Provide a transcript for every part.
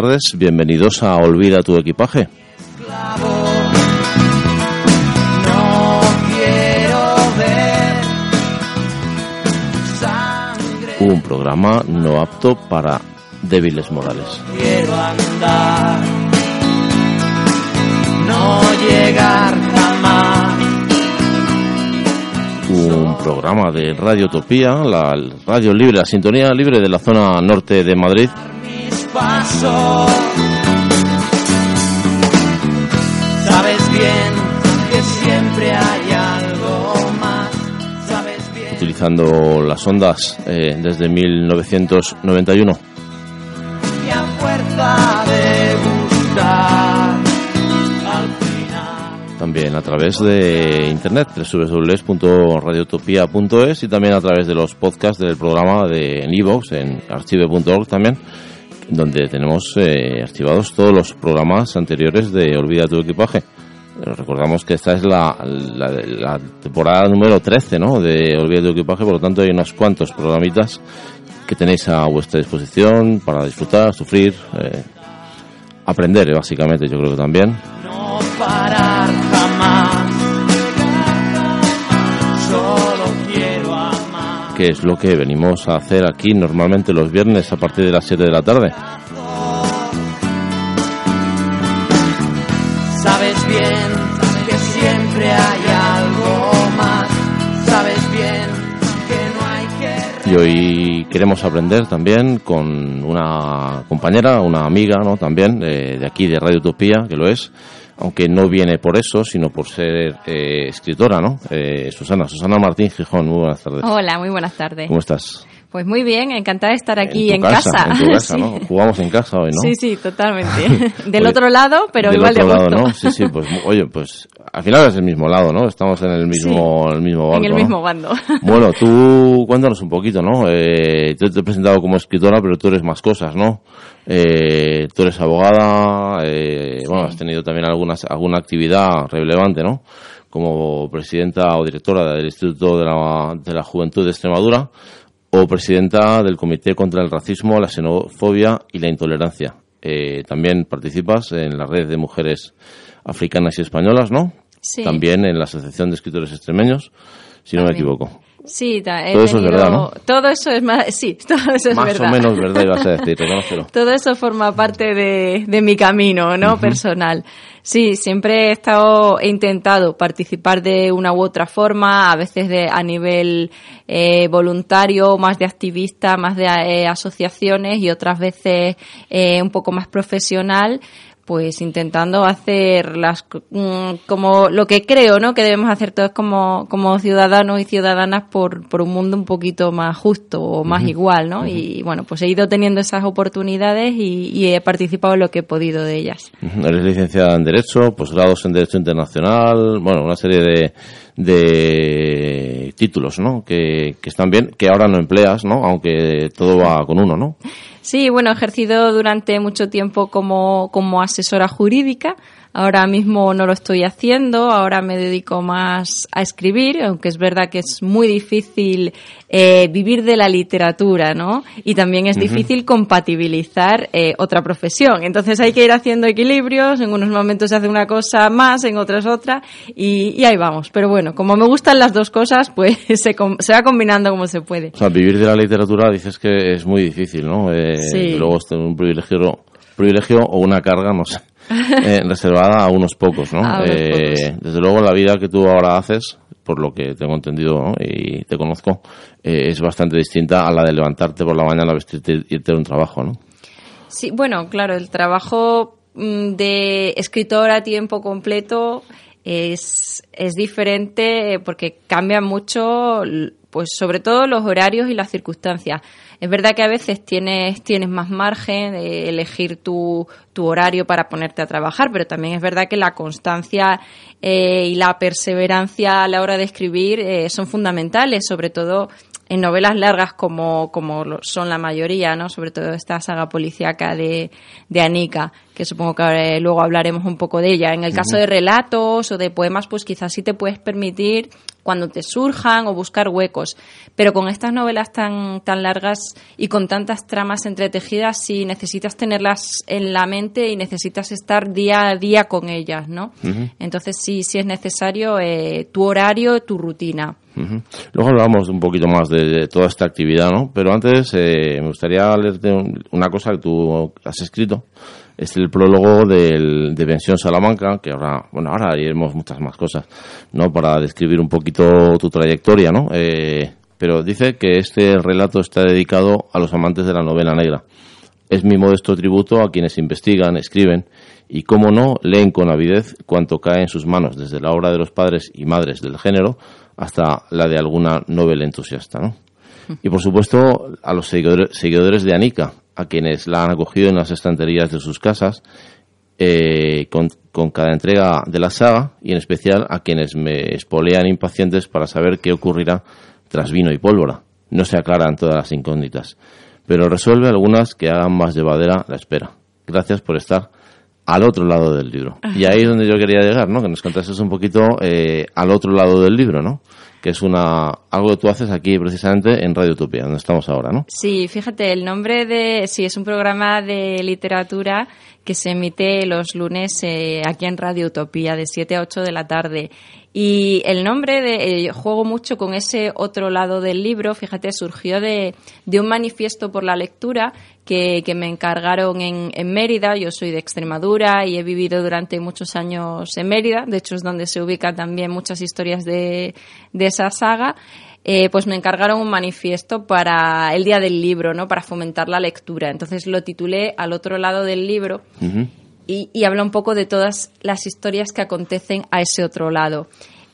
tardes, bienvenidos a Olvida tu equipaje. Un programa no apto para débiles morales. quiero andar, no llegar jamás. Un programa de Radio Utopía, la radio libre, la sintonía libre de la zona norte de Madrid, Mis pasos, sabes bien que siempre hay algo más. Sabes bien utilizando las ondas eh, desde 1991. que a fuerza de al final. También a través de internet, www.radiotopía.es y también a través de los podcasts del programa de en iVoox, en archive.org también, donde tenemos eh, archivados todos los programas anteriores de Olvida tu equipaje. Eh, Recordamos que esta es la, temporada número 13 ¿no? de Olvida tu equipaje, por lo tanto hay unos cuantos programitas que tenéis a vuestra disposición para disfrutar, sufrir, eh, aprender básicamente yo creo que también. Que es lo que venimos a hacer aquí normalmente los viernes a partir de las 7 de la tarde. Sabes bien que siempre hay algo más. Sabes bien que no hay que Y hoy queremos aprender también con una compañera, una amiga, ¿no? También eh, de aquí de Radio Utopía, que lo es, aunque no viene por eso, sino por ser eh, escritora, ¿no? Eh, Susana, Susana Martín Gijón, muy buenas tardes. Hola, muy buenas tardes. ¿Cómo estás? Pues muy bien, encantada de estar aquí en, casa. En tu casa, Sí. ¿no? Jugamos en casa hoy, ¿no? Sí, sí, totalmente. Del Oye, otro lado, pero Del igual de otro lado, gusto. ¿no? Sí, sí, pues, oye, pues al final es el mismo lado, ¿no? Estamos en el mismo, el mismo barco, en el ¿no? mismo bando. Bueno, tú cuéntanos un poquito, ¿no? Eh, yo te he presentado como escritora, pero tú eres más cosas, ¿no? Eh, tú eres abogada, eh, bueno, has tenido también algunas, alguna actividad relevante, ¿no? Como presidenta o directora del Instituto de la, de la Juventud de Extremadura o presidenta del Comité contra el Racismo, la Xenofobia y la Intolerancia. Eh, también participas en la red de mujeres africanas y españolas, ¿no? Sí. También en la Asociación de Escritores Extremeños, si no me equivoco. Sí, ta- Todo eso es verdad, ¿no? Todo eso es más, sí, todo eso es Más verdad. o menos verdad ibas a decir, reconócelo. Todo eso forma parte de, de mi camino, ¿no? Personal. Sí, siempre he estado, he intentado participar de una u otra forma, a veces de, a nivel eh, voluntario, más de activista, más de eh, asociaciones y otras veces eh, un poco más profesional pues intentando hacer las mm, como lo que creo no que debemos hacer todos como como ciudadanos y ciudadanas por, por un mundo un poquito más justo o más igual no y bueno pues he ido teniendo esas oportunidades y, y he participado en lo que he podido de ellas Eres licenciada en Derecho, posgrados en Derecho Internacional, bueno, una serie de, de títulos, ¿no? Que, que están bien, que ahora no empleas, ¿no? Aunque todo va con uno, ¿no? Sí, bueno, he ejercido durante mucho tiempo como, como asesora jurídica. Ahora mismo no lo estoy haciendo, ahora me dedico más a escribir, aunque es verdad que es muy difícil eh, vivir de la literatura, ¿no? Y también es difícil compatibilizar eh, otra profesión. Entonces hay que ir haciendo equilibrios, en unos momentos se hace una cosa más, en otros otra, y, y ahí vamos. Pero bueno, como me gustan las dos cosas, pues se, com- se va combinando como se puede. O sea, vivir de la literatura dices que es muy difícil, ¿no? Eh, Sí. Luego es un privilegio, privilegio o una carga, no sé, eh, reservada a unos pocos, ¿no? Unos Eh, pocos. Desde luego la vida que tú ahora haces, por lo que tengo entendido ¿no? y te conozco, eh, es bastante distinta a la de levantarte por la mañana, vestirte y irte a un trabajo, ¿no? Sí, bueno, claro, el trabajo mm, de escritor a tiempo completo es, es diferente porque cambia mucho, pues sobre todo los horarios y las circunstancias. Es verdad que a veces tienes, tienes más margen de elegir tu, tu horario para ponerte a trabajar, pero también es verdad que la constancia eh, y la perseverancia a la hora de escribir eh, son fundamentales, sobre todo en novelas largas como, como son la mayoría, ¿no? Sobre todo esta saga policíaca de, de Anika, que supongo que luego hablaremos un poco de ella. En el caso de relatos o de poemas, pues quizás sí te puedes permitir cuando te surjan o buscar huecos. Pero con estas novelas tan, tan largas y con tantas tramas entretejidas, sí necesitas tenerlas en la mente y necesitas estar día a día con ellas, ¿no? Entonces sí, sí es necesario eh, tu horario, tu rutina. Luego hablamos un poquito más de, toda esta actividad, ¿no? Pero antes eh, me gustaría leerte una cosa que tú has escrito. Es el prólogo del, de Pensión Salamanca, que ahora, bueno, ahora haremos muchas más cosas, ¿no? Para describir un poquito tu trayectoria, ¿no? Eh, pero dice que este relato está dedicado a los amantes de la novela negra. Es mi modesto tributo a quienes investigan, escriben y, como no, leen con avidez cuanto cae en sus manos, desde la obra de los padres y madres del género hasta la de alguna novela entusiasta. ¿no? Y por supuesto a los seguidores, de Anika, a quienes la han acogido en las estanterías de sus casas, eh, con, con, cada entrega de la saga y en especial a quienes me espolean impacientes para saber qué ocurrirá tras vino y pólvora. No se aclaran todas las incógnitas, pero resuelve algunas que hagan más llevadera la espera. Gracias por estar al otro lado del libro. Y ahí es donde yo quería llegar, ¿no? Que nos contases un poquito eh, al otro lado del libro, ¿no? Que es una algo que tú haces aquí precisamente en Radio Utopía, donde estamos ahora, ¿no? Sí, fíjate, el nombre de... Sí, es un programa de literatura que se emite los lunes eh, aquí en Radio Utopía de 7 a 8 de la tarde. Y el nombre de eh, juego mucho con ese otro lado del libro, fíjate, surgió de, de un manifiesto por la lectura que, que me encargaron en, en, Mérida. Yo soy de Extremadura y he vivido durante muchos años en Mérida. De hecho, es donde se ubican también muchas historias de, de esa saga. Eh, pues me encargaron un manifiesto para el día del libro, ¿no? Para fomentar la lectura. Entonces lo titulé Al otro lado del libro y, y habla un poco de todas las historias que acontecen a ese otro lado.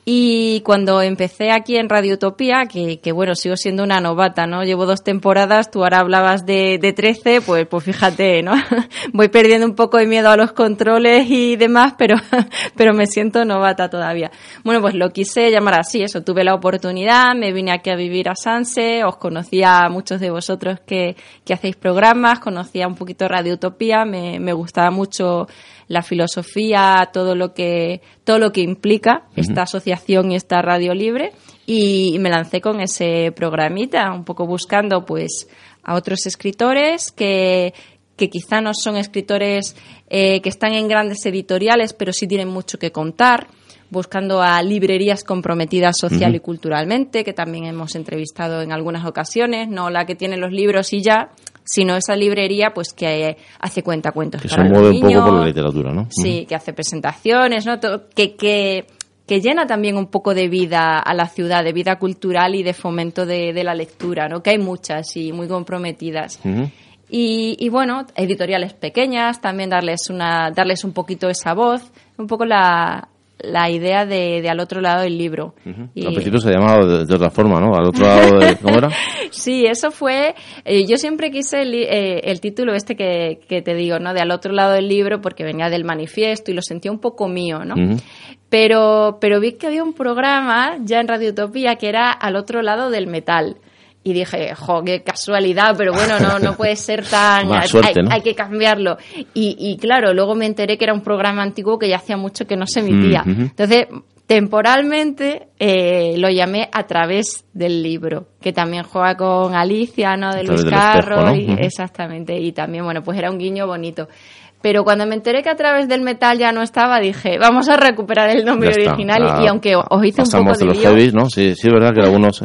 Y cuando empecé aquí en Radio Utopía, que, que, bueno, sigo siendo una novata, ¿no? Llevo dos temporadas, tú ahora hablabas de, de 13, pues, pues fíjate, ¿no? Voy perdiendo un poco de miedo a los controles y demás, pero, pero me siento novata todavía. Bueno, pues lo quise llamar así, eso, tuve la oportunidad, me vine aquí a vivir a Sanse, os conocía a muchos de vosotros que, que hacéis programas, conocía un poquito Radio Utopía, me, me gustaba mucho la filosofía, todo lo que, todo lo que implica esta asociación y esta radio libre. Y me lancé con ese programita, un poco buscando pues a otros escritores que, que quizá no son escritores eh, que están en grandes editoriales, pero sí tienen mucho que contar buscando a librerías comprometidas social y culturalmente, que también hemos entrevistado en algunas ocasiones, no la que tiene los libros y ya, sino esa librería pues que hace cuenta cuentos que se mueve un poco por la literatura no sí que hace presentaciones no que, que que llena también un poco de vida a la ciudad, de vida cultural y de fomento de, de la lectura, ¿no? Que hay muchas y muy comprometidas. y, y, bueno, editoriales pequeñas, también darles una, darles un poquito esa voz, un poco la, la idea de, de, al otro lado del libro. y... Al principio se llamaba de, de, otra forma, ¿no? Al otro lado, de, ¿cómo era? sí, eso fue. Eh, yo siempre quise el, eh, el título este que, que, te digo, ¿no? De al otro lado del libro, porque venía del manifiesto y lo sentía un poco mío, ¿no? pero, pero vi que había un programa ya en Radio Utopía que era al otro lado del metal y dije, jo, qué casualidad, pero bueno, no, no puede ser tan... suerte, hay, ¿no? hay, que cambiarlo. Y, y, claro, luego me enteré que era un programa antiguo que ya hacía mucho que no se emitía. Mm -hmm. Entonces, temporalmente eh, lo llamé a través del libro, que también juega con Alicia, ¿no? De Luis Carro. ¿no? y, uh -huh. Exactamente. Y también, bueno, pues era un guiño bonito. Pero cuando me enteré que a través del metal ya no estaba, dije, vamos a recuperar el nombre está, original. claro. Y, aunque os hice un poco de, de los lío, heavies, ¿no? Sí, sí, es verdad que algunos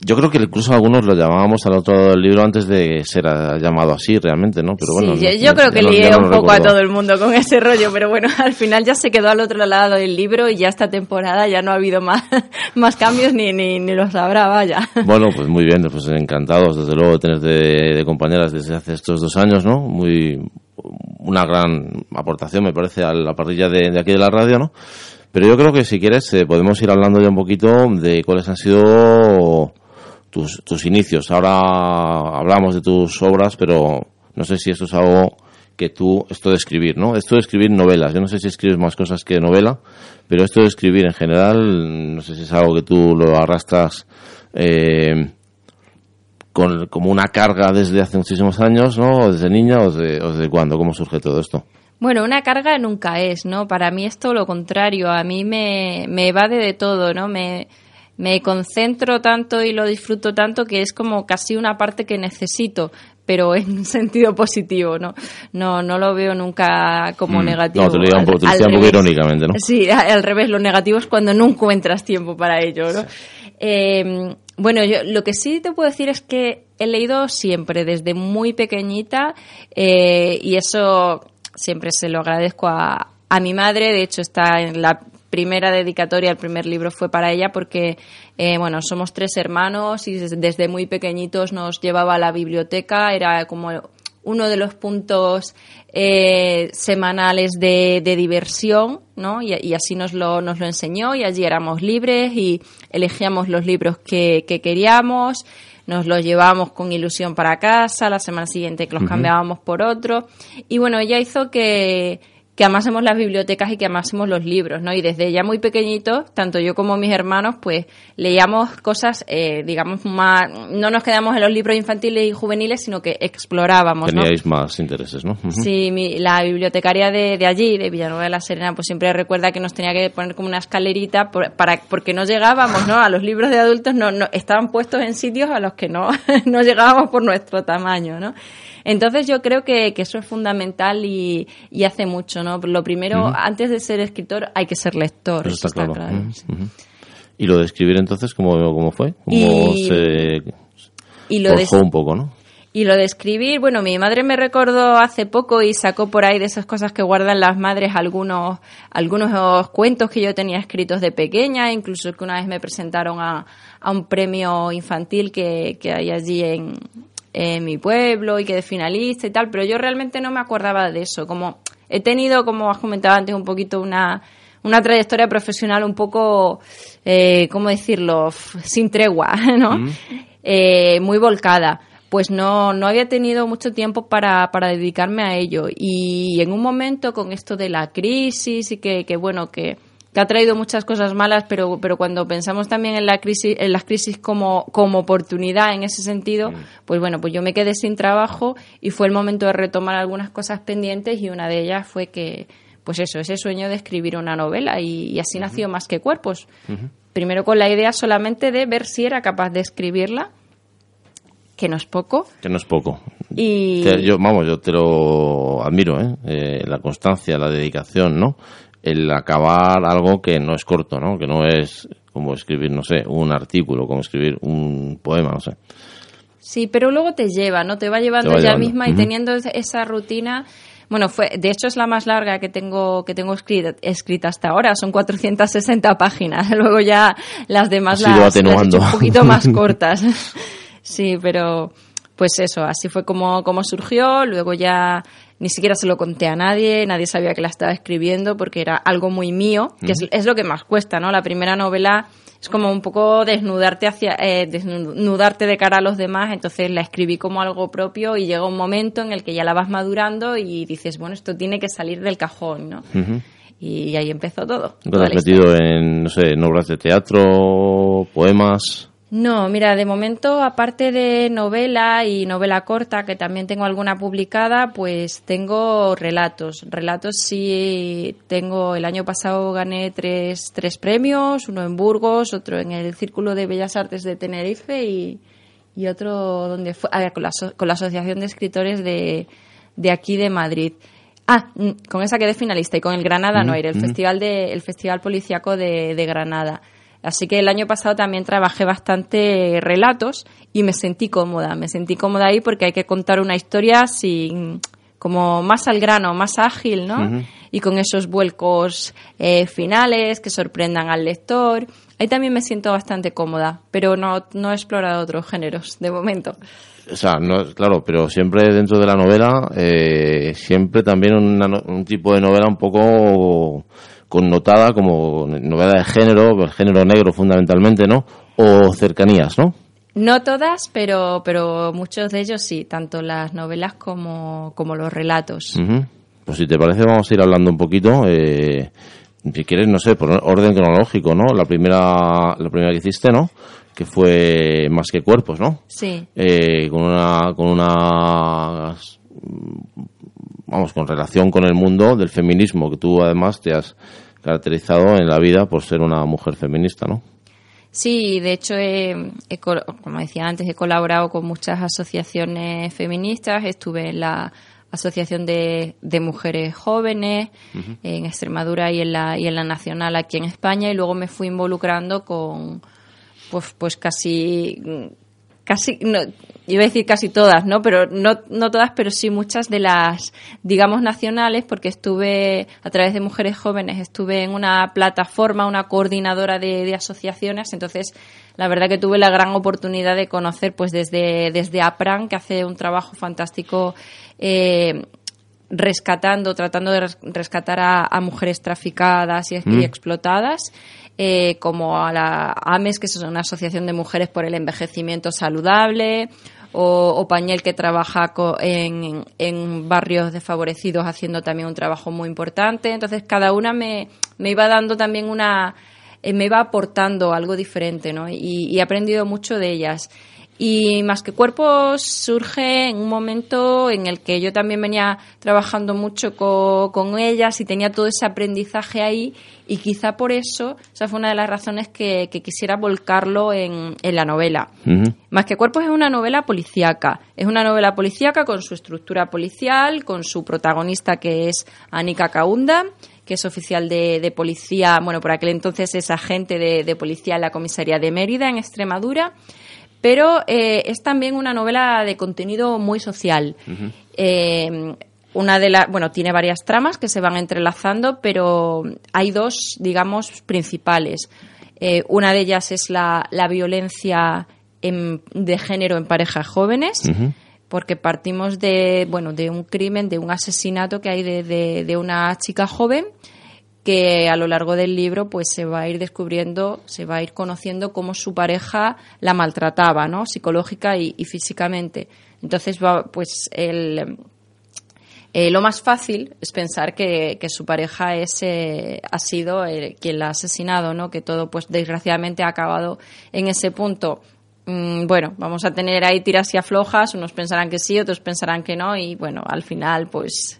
yo creo que incluso algunos lo llamábamos al otro lado del libro antes de ser llamado así realmente, ¿no? Pero bueno, sí, yo, no, creo que no, lié no un poco recuerdo. a todo el mundo con ese rollo, pero bueno, al final ya se quedó al otro lado del libro y ya esta temporada ya no ha habido más, más cambios ni, ni, ni los habrá, vaya. Bueno, pues muy bien, pues encantados desde luego de tener de, de compañeras desde hace estos dos años, ¿no? Muy, una gran aportación me parece a la parrilla de, de aquí de la radio, ¿no? Pero yo creo que si quieres eh, podemos ir hablando ya un poquito de cuáles han sido tus, tus inicios. Ahora hablamos de tus obras, pero no sé si esto es algo que tú, esto de escribir, ¿no? Esto de escribir novelas. Yo no sé si escribes más cosas que novela, pero esto de escribir en general, no sé si es algo que tú lo arrastras, eh, con, como una carga desde hace muchísimos años, ¿no? Desde niña o desde, o desde cuándo, ¿cómo surge todo esto? Bueno, una carga nunca es, ¿no? Para mí es todo lo contrario. A mí me, me evade de todo, ¿no? Me, me concentro tanto y lo disfruto tanto que es como casi una parte que necesito, pero en un sentido positivo, ¿no? No, no lo veo nunca como Mm. negativo. No, te lo digo un Al- poco, al decía un poco irónicamente, ¿no? Sí, al revés, lo negativo es cuando no encuentras tiempo para ello, ¿no? Eh, bueno, yo lo que sí te puedo decir es que he leído siempre, desde muy pequeñita, eh, y eso siempre se lo agradezco a, a mi madre. De hecho, está en la primera dedicatoria, el primer libro fue para ella porque, eh, bueno, somos tres hermanos y desde, muy pequeñitos nos llevaba a la biblioteca, era como uno de los puntos eh, semanales de, de diversión, ¿no? Y, y así nos lo, nos lo enseñó y allí éramos libres y elegíamos los libros que, que queríamos, nos los llevábamos con ilusión para casa, la semana siguiente los cambiábamos por otro. Y bueno, ella hizo que, que amásemos las bibliotecas y que amásemos los libros, ¿no? Y desde ya muy pequeñitos, tanto yo como mis hermanos, pues leíamos cosas, eh, digamos, más, no nos quedamos en los libros infantiles y juveniles, sino que explorábamos, ¿no? Teníais más intereses, ¿no? Sí, mi- la bibliotecaria de, de allí, de Villanueva de la Serena, pues siempre recuerda que nos tenía que poner como una escalerita por- para, porque no llegábamos, ¿no? A los libros de adultos no, no estaban puestos en sitios a los que no, no llegábamos por nuestro tamaño, ¿no? Entonces yo creo que, que eso es fundamental y, y hace mucho, ¿no? Lo primero, antes de ser escritor, hay que ser lector. Eso está, claro. ¿Y lo de escribir entonces cómo, cómo fue? ¿Cómo Y- se Y lo de un poco, no? Y lo de escribir, bueno, mi madre me recordó hace poco y sacó por ahí de esas cosas que guardan las madres algunos, algunos cuentos que yo tenía escritos de pequeña, incluso que una vez me presentaron a, a un premio infantil que, que hay allí en, en mi pueblo y que de finalista y tal, pero yo realmente no me acordaba de eso. Como he tenido, como has comentado antes, un poquito una, una trayectoria profesional un poco, eh, ¿cómo decirlo?, sin tregua, ¿no? Eh, muy volcada. Pues no, no había tenido mucho tiempo para, para dedicarme a ello. Y en un momento con esto de la crisis y que, que bueno, que, que ha traído muchas cosas malas, pero, pero cuando pensamos también en la crisis, en las crisis como, como oportunidad en ese sentido, pues bueno, pues yo me quedé sin trabajo y fue el momento de retomar algunas cosas pendientes y una de ellas fue que, pues eso, ese sueño de escribir una novela y, y así nació Más que Cuerpos. Primero con la idea solamente de ver si era capaz de escribirla, que no es poco, Que no es poco. y... Te- yo, vamos, yo te lo admiro, ¿eh? Eh, La constancia, la dedicación, ¿no? El acabar algo que no es corto, ¿no? Que no es como escribir, no sé, un artículo, como escribir un poema, no sé. Sí, pero luego te lleva, ¿no? Te va llevando Te va ella llevando. misma y teniendo esa- rutina. Bueno, fue, de hecho es la más larga que tengo que tengo escrita, escrita hasta ahora, son 460 páginas. Luego ya las demás las, las he hecho un poquito más cortas. sí, pero pues eso, así fue como, como surgió. Luego ya ni siquiera se lo conté a nadie, nadie sabía que la estaba escribiendo porque era algo muy mío, que es, es lo que más cuesta, ¿no? La primera novela es como un poco desnudarte hacia eh, desnudarte de cara a los demás entonces la escribí como algo propio y llega un momento en el que ya la vas madurando y dices bueno esto tiene que salir del cajón no y ahí empezó todo ¿Nunca toda te la has metido en, no sé, en obras de teatro, poemas? No, mira, de momento, aparte de novela y novela corta, que también tengo alguna publicada, pues tengo relatos. Relatos sí tengo, el año pasado gané tres, tres premios, uno en Burgos, otro en el Círculo de Bellas Artes de Tenerife y, y otro donde fue, ah, con, la, con la Asociación de Escritores de, de aquí de Madrid. Ah, mm, con esa quedé finalista y con el Granada Noir, el festival de, el festival policiaco de, de Granada. Así que el año pasado también trabajé bastante relatos y me sentí cómoda. Me sentí cómoda ahí porque hay que contar una historia sin, como más al grano, más ágil, ¿no? Y con esos vuelcos eh, finales que sorprendan al lector. Ahí también me siento bastante cómoda, pero no, no he explorado otros géneros de momento. O sea, no, claro, pero siempre dentro de la novela, eh, siempre también una un tipo de novela un poco connotada como novela de género, el género negro fundamentalmente, ¿no? O cercanías, ¿no? No todas, pero, pero muchos de ellos sí, tanto las novelas como, como los relatos. Pues si te parece vamos a ir hablando un poquito. eh, si quieres, no sé, por orden cronológico, ¿no? La primera, la primera que hiciste, ¿no? Que fue Más que Cuerpos, ¿no? Sí. Eh, con una, con una, vamos, con relación con el mundo del feminismo, que tú además te has caracterizado en la vida por ser una mujer feminista, ¿no? Sí, de hecho, como decía antes, he colaborado con muchas asociaciones feministas. Estuve en la Asociación de, Mujeres Jóvenes en Extremadura y en, la, y en la Nacional aquí en España y luego me fui involucrando con pues, pues casi casi, no, iba a decir casi todas, ¿no? Pero no, no todas, pero sí muchas de las, digamos, nacionales, porque estuve, a través de Mujeres Jóvenes, estuve en una plataforma, una coordinadora de, asociaciones, entonces la verdad que tuve la gran oportunidad de conocer, pues desde, desde APRAN, que hace un trabajo fantástico, eh, rescatando, tratando de rescatar a, mujeres traficadas y, mm. explotadas, eh, como a la AMES, que es una asociación de mujeres por el envejecimiento saludable, o, Pañel, que trabaja en, en, barrios desfavorecidos haciendo también un trabajo muy importante. Entonces, cada una me, me iba dando también una, eh, me iba aportando algo diferente, ¿no? Y, y he aprendido mucho de ellas. Y Más que Cuerpos surge en un momento en el que yo también venía trabajando mucho con, ellas y tenía todo ese aprendizaje ahí y quizá por eso, esa fue una de las razones que, quisiera volcarlo en, la novela. Más que Cuerpos es una novela policíaca, es una novela policíaca con su estructura policial, con su protagonista que es Anika Kaunda, que es oficial de, policía, bueno, por aquel entonces es agente de, de policía en la comisaría de Mérida, en Extremadura pero eh, es también una novela de contenido muy social. Eh, una de las, bueno, tiene varias tramas que se van entrelazando, pero hay dos, digamos, principales. Eh, una de ellas es la, violencia de género en parejas jóvenes. porque partimos de bueno de un crimen de un asesinato que hay de una chica joven que a lo largo del libro pues se va a ir descubriendo, se va a ir conociendo cómo su pareja la maltrataba, ¿no? Psicológica y, físicamente. Entonces va, pues el, eh, lo más fácil es pensar que, su pareja es, eh, ha sido quien la ha asesinado, ¿no? Que todo, pues desgraciadamente ha acabado en ese punto. Mm, bueno, vamos a tener ahí tiras y aflojas, unos pensarán que sí, otros pensarán que no, y bueno, al final, pues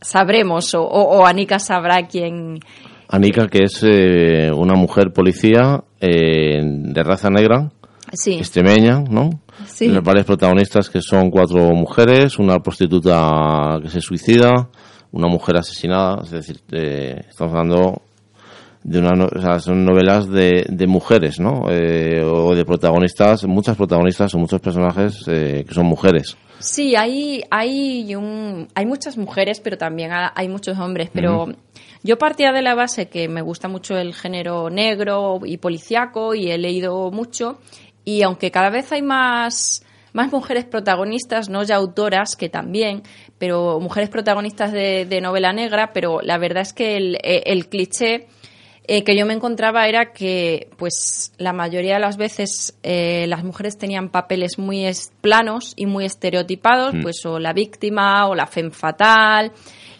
sabremos o, o, Anika sabrá quién. Anika, que es eh, una mujer policía eh, de raza negra, sí. extremeña, ¿no? Sí. varias protagonistas que son cuatro mujeres, una prostituta que se suicida, una mujer asesinada, es decir, eh, estamos hablando de una, o sea, son novelas de, de mujeres, ¿no? o de protagonistas, muchas protagonistas o muchos personajes que son mujeres. Sí, hay, hay, un, hay muchas mujeres, pero también hay muchos hombres. Pero yo partía de la base que me gusta mucho el género negro y policiaco y he leído mucho. Y aunque cada vez hay más, más mujeres protagonistas, no ya autoras, que también, pero mujeres protagonistas de, de novela negra, pero la verdad es que el, el cliché eh, que yo me encontraba era que, pues, la mayoría de las veces eh, las mujeres tenían papeles muy planos y muy estereotipados, mm. pues, o la víctima o la femme fatal,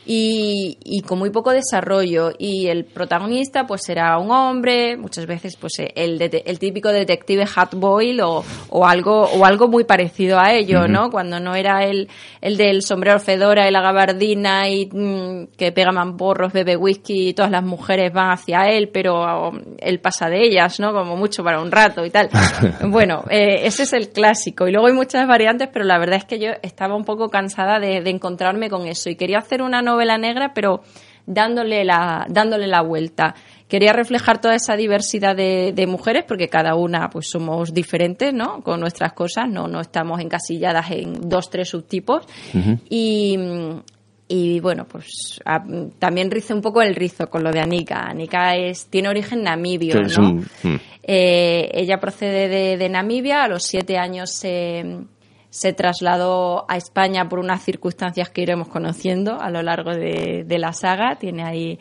y, y, con muy poco desarrollo. Y el protagonista, pues era un hombre, muchas veces, pues el, el típico detective Hat Boyle o, o, algo, o algo muy parecido a ello, ¿no? Cuando no era el, el del sombrero fedora y la gabardina y mm, que pega mamporros, bebe whisky y todas las mujeres van hacia él, pero él pasa de ellas, ¿no? Como mucho para un rato y tal. bueno, eh, ese es el clásico. Y luego hay muchas variantes, pero la verdad es que yo estaba un poco cansada de, de encontrarme con eso y quería hacer una novela novela negra, pero dándole la, dándole la vuelta. Quería reflejar toda esa diversidad de, mujeres, porque cada una pues somos diferentes, ¿no? Con nuestras cosas, no, no estamos encasilladas en dos, tres subtipos. Y, y bueno, pues también rizo un poco el rizo con lo de Anika. Anika es, tiene origen namibio, ¿no? Mm. Eh, ella procede de, de, Namibia, a los siete años se se trasladó a España por unas circunstancias que iremos conociendo a lo largo de, la saga. Tiene ahí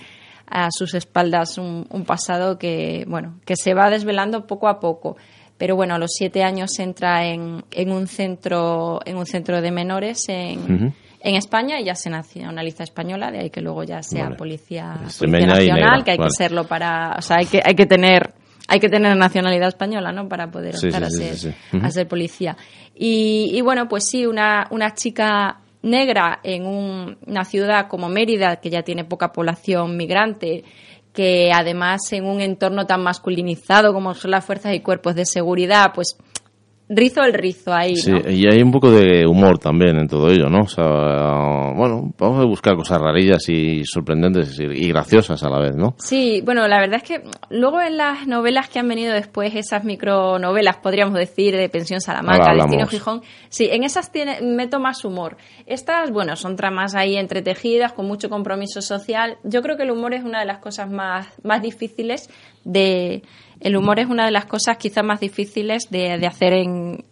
a sus espaldas un, pasado que, bueno, que se va desvelando poco a poco. Pero bueno, a los siete años entra en, en un centro, en un centro de menores en, en España y ya se nacionaliza española, de ahí que luego ya sea policía, y nacional, negra, que hay vale. que serlo para, o sea, hay que, hay que tener hay que tener nacionalidad española, ¿no? Para poder optar a, ser, a ser policía. Y, y bueno, pues sí, una, una chica negra en un- una ciudad como Mérida, que ya tiene poca población migrante, que además en un entorno tan masculinizado como son las fuerzas y cuerpos de seguridad, pues rizo el rizo ahí, Sí, ¿no? y hay un poco de humor también en todo ello, ¿no? O sea, bueno, vamos a buscar cosas rarillas y sorprendentes y, graciosas a la vez, ¿no? Sí, bueno, la verdad es que luego en las novelas que han venido después, esas micronovelas, podríamos decir, de Pensión Salamanca. Destino Gijón, sí, en esas tiene, meto más humor. Estas, bueno, son tramas ahí entretejidas, con mucho compromiso social. Yo creo que el humor es una de las cosas más, más difíciles de... El humor es una de las cosas quizás más difíciles de, de hacer en,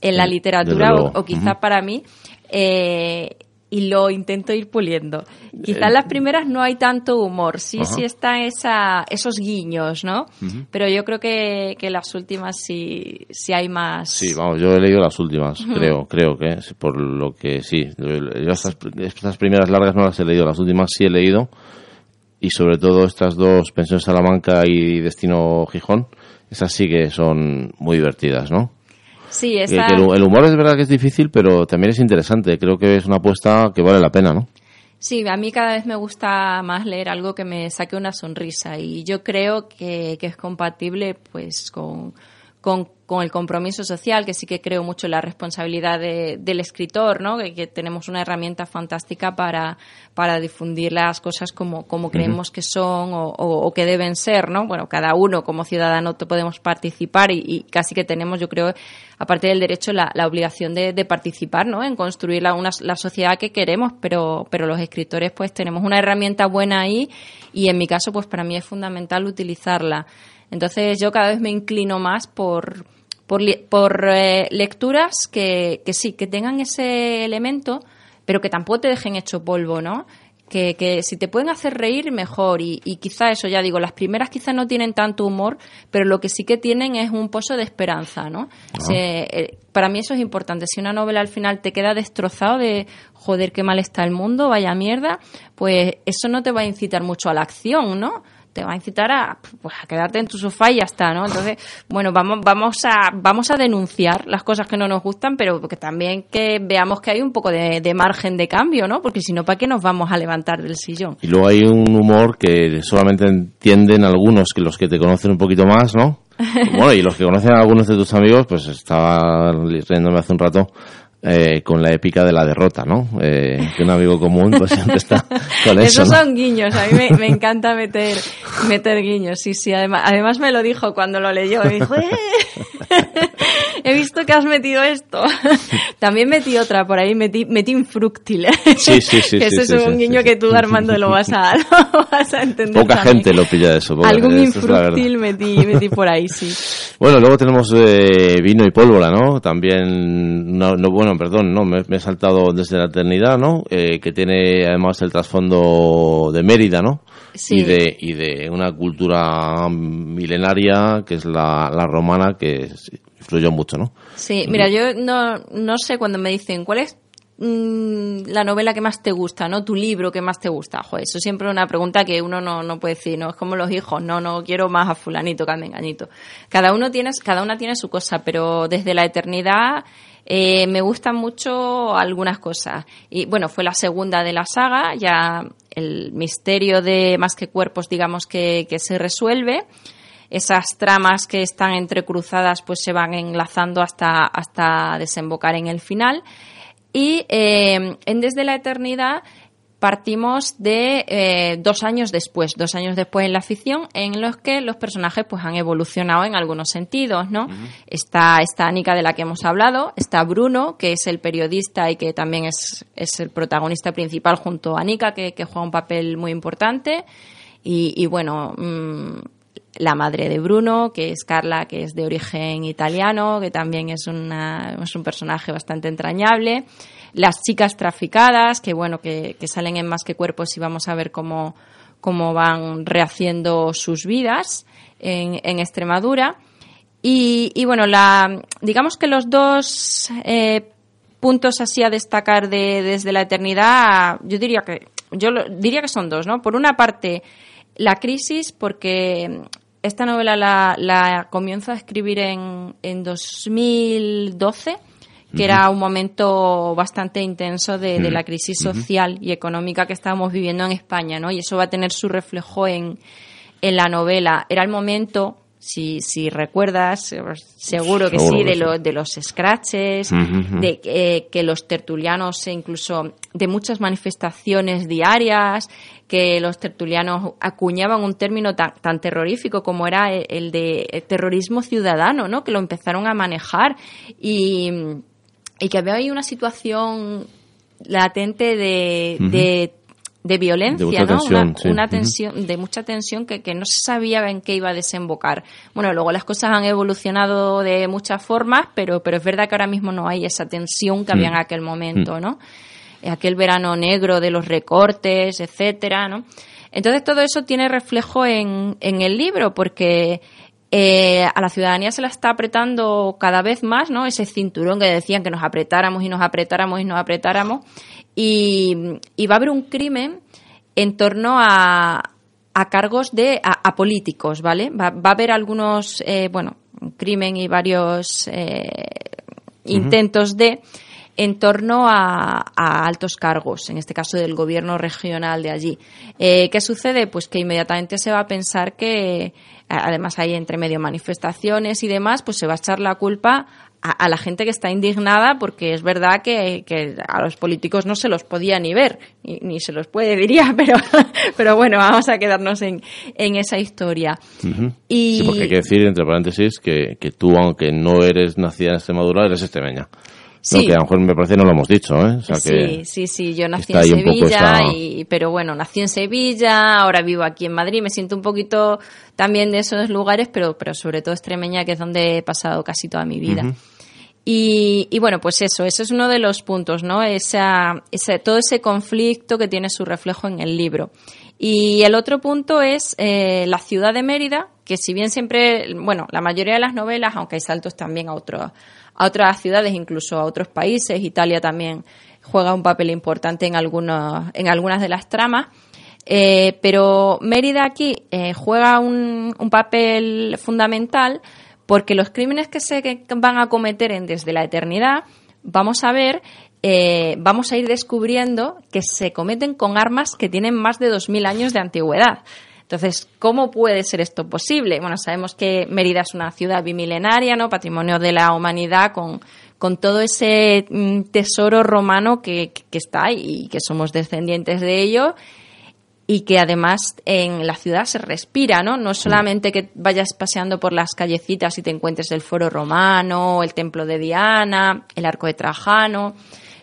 en la literatura o, luego. o quizá Ujú. para mí. eh, y lo intento ir puliendo. Quizás Eh, en las primeras no hay tanto humor, sí, sí están esa, esos guiños, ¿no? Pero yo creo que, que las últimas sí, sí hay más. Sí, vamos, yo he leído las últimas, creo, creo que, por lo que sí. Yo estas, estas primeras largas no las he leído, las últimas sí he leído. Y sobre todo estas dos, Pensión Salamanca y Destino Gijón, esas sí que son muy divertidas, ¿no? Sí, que el, el humor es verdad que es difícil, pero también es interesante. Creo que es una apuesta que vale la pena, ¿no? Sí, a mí cada vez me gusta más leer algo que me saque una sonrisa y yo creo que, que es compatible pues con, con, con el compromiso social, que sí que creo mucho en la responsabilidad de- del escritor, ¿no? Que, que tenemos una herramienta fantástica para, para difundir las cosas como, como creemos que son o, o- o que deben ser, ¿no? Bueno, cada uno como ciudadano te podemos participar y, y casi que tenemos, yo creo, aparte del derecho, la, la obligación de, de participar, ¿no? En construir la, una- la sociedad que queremos, pero, pero los escritores pues tenemos una herramienta buena ahí y en mi caso pues para mí es fundamental utilizarla. Entonces yo cada vez me inclino más por, por, por eh, lecturas que, que sí, que tengan ese elemento, pero que tampoco te dejen hecho polvo, ¿no? Que, que si te pueden hacer reír, mejor. Y, y quizá eso, ya digo, las primeras quizá no tienen tanto humor, pero lo que sí que tienen es un pozo de esperanza, ¿no? Se- eh, para mí eso es importante. Si una novela al final te queda destrozado de, joder, qué mal está el mundo, vaya mierda, pues eso no te va a incitar mucho a la acción, ¿no? Te va a incitar a, pues, a quedarte en tu sofá y ya está, ¿no? Entonces, bueno, vamos, vamos a, vamos a denunciar las cosas que no nos gustan, pero que también que veamos que hay un poco de, de margen de cambio, ¿no? Porque si no, ¿para qué nos vamos a levantar del sillón? Y luego hay un humor que solamente entienden algunos que los que te conocen un poquito más, ¿no? Bueno, y los que conocen a algunos de tus amigos, pues estaba riéndome hace un rato eh, con la épica de la derrota, ¿no? Eh, que un amigo común pues siempre está con eso, Esos ¿no? son guiños, a mí me, me encanta meter, meter guiños, sí, sí, además, además me lo dijo cuando lo leyó, me dijo, "Eh, he visto que has metido esto. También metí otra por ahí, metí, metí infrúctil. Sí, sí, sí, Que sí, sí, es un sí, guiño que tú, Armando, lo vas a, lo vas a entender Poca también. gente lo pilla eso. poca Algún infrúctil metí, metí por ahí, sí. Bueno, luego tenemos eh, vino y pólvora, ¿no? También, no, no, bueno, perdón, no, me, me he saltado desde la eternidad, ¿no? Eh, que tiene además el trasfondo de Mérida, ¿no? Sí. Y de, y de una cultura milenaria que es la, la romana que influyó mucho, ¿no? Sí, mira, yo no, no sé cuando me dicen, ¿cuál es mm, la novela que más te gusta, no? Tu libro que más te gusta. Joder, eso siempre es una pregunta que uno no, no puede decir, no es como los hijos, no, no quiero más a fulanito que a mengañito. Cada uno tiene, cada una tiene su cosa, pero desde la eternidad eh, me gustan mucho algunas cosas. Y bueno, fue la segunda de la saga, ya el misterio de más que cuerpos, digamos que, que se resuelve esas tramas que están entrecruzadas pues se van enlazando hasta, hasta desembocar en el final. Y eh, en Desde la Eternidad partimos de eh, dos años después, dos años después en la ficción, en los que los personajes pues han evolucionado en algunos sentidos, ¿no? Está esta Anika de la que hemos hablado, está Bruno, que es el periodista y que también es, es el protagonista principal junto a Anika, que, que juega un papel muy importante. Y, y bueno, mm, la madre de Bruno, que es Carla, que es de origen italiano, que también es, una, es un personaje bastante entrañable. Las chicas traficadas, que bueno, que, que salen en Más que Cuerpos y vamos a ver cómo, cómo van rehaciendo sus vidas en, Extremadura. Y, y bueno, la, digamos que los dos eh, puntos así a destacar de, desde la eternidad, yo diría que yo diría que son dos, ¿no? Por una parte, la crisis, porque esta novela la, la comienzo a escribir en, en 2012 que era un momento bastante intenso de, de la crisis social y económica que estábamos viviendo en España, ¿no? Y eso va a tener su reflejo en, en la novela. Era el momento si, si recuerdas, seguro que sí, de, de los scratches, de eh, que los tertulianos, e incluso de muchas manifestaciones diarias, que los tertulianos acuñaban un término tan, tan terrorífico como era el de terrorismo ciudadano, ¿no? Que lo empezaron a manejar y, y que había ahí una situación latente de, de de violencia, ¿no? una, tensión, de mucha tensión que, que, no se sabía en qué iba a desembocar. Bueno, luego las cosas han evolucionado de muchas formas, pero, pero es verdad que ahora mismo no hay esa tensión que había en mm. aquel momento, mm. ¿no? Aquel verano negro de los recortes, etcétera, ¿no? Entonces todo eso tiene reflejo en, en el libro, porque eh, a la ciudadanía se la está apretando cada vez más, ¿no? Ese cinturón que decían que nos apretáramos y nos apretáramos y nos apretáramos. Y, va a haber un crimen en torno a, a cargos de a, políticos, ¿vale? Va, va, a haber algunos, eh, bueno, un crimen y varios eh, intentos de en torno a, a, altos cargos, en este caso del gobierno regional de allí. Eh, ¿Qué sucede? Pues que inmediatamente se va a pensar que, además hay entre medio manifestaciones y demás, pues se va a echar la culpa a, la gente que está indignada porque es verdad que, a los políticos no se los podía ni ver, ni, se los puede, diría, pero, pero bueno, vamos a quedarnos en, en esa historia. y... Sí, porque hay que decir, entre paréntesis, que, que tú, aunque no eres nacida en Extremadura, eres extremeña. Sí. que a lo mejor me parece no lo hemos dicho, ¿eh? sí, sí, sí, yo nací en Sevilla, y, pero bueno, nací en Sevilla, ahora vivo aquí en Madrid, me siento un poquito también de esos lugares, pero, pero sobre todo extremeña, que es donde he pasado casi toda mi vida. y, y, bueno, pues eso, eso es uno de los puntos, ¿no? Esa, ese, todo ese conflicto que tiene su reflejo en el libro. Y el otro punto es eh, la ciudad de Mérida, que si bien siempre, bueno, la mayoría de las novelas, aunque hay saltos también a otros a otras ciudades, incluso a otros países. Italia también juega un papel importante en, algunos, en algunas de las tramas. Eh, pero Mérida aquí eh, juega un, un, papel fundamental porque los crímenes que se van a cometer Desde la Eternidad, vamos a ver, eh, vamos a ir descubriendo que se cometen con armas que tienen más de 2.000 años de antigüedad. Entonces, ¿cómo puede ser esto posible? Bueno, sabemos que Mérida es una ciudad bimilenaria, ¿no? Patrimonio de la humanidad con, con todo ese mm, tesoro romano que, que está y que somos descendientes de ello y que además en la ciudad se respira, ¿no? No solamente que vayas paseando por las callecitas y te encuentres el foro romano, el templo de Diana, el arco de Trajano,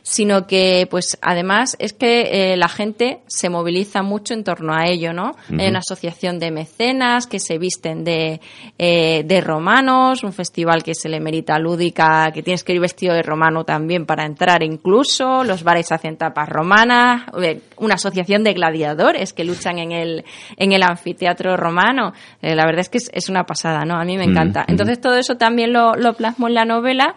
sino que pues además es que eh, la gente se moviliza mucho en torno a ello, ¿no? Hay una asociación de mecenas que se visten de, eh, de romanos, un festival que se le merita lúdica, que tienes que ir vestido de romano también para entrar incluso, los bares hacen tapas romanas, eh, una asociación de gladiadores que luchan en el, en el anfiteatro romano. la verdad es que es, una pasada, ¿no? A mí me encanta. Entonces todo eso también lo, lo plasmo en la novela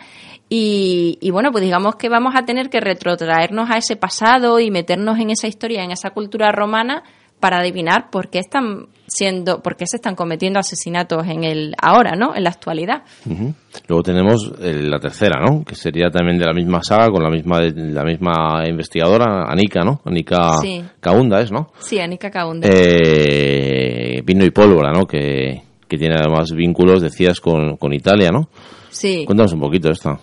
y, bueno, pues digamos que vamos a tener que retrotraernos a ese pasado y meternos en esa historia, en esa cultura romana, para adivinar por qué están siendo, por qué se están cometiendo asesinatos en el ahora, ¿no? En la actualidad. Luego tenemos eh, la tercera, ¿no? Que sería también de la misma saga, con la misma la misma investigadora, Anika, ¿no? Anika Kaunda es, ¿no? Sí, Anika Kaunda. Eh, vino y pólvora, ¿no? Que, que tiene además vínculos, decías, con, con Italia, ¿no? Sí. Cuéntanos un poquito esto.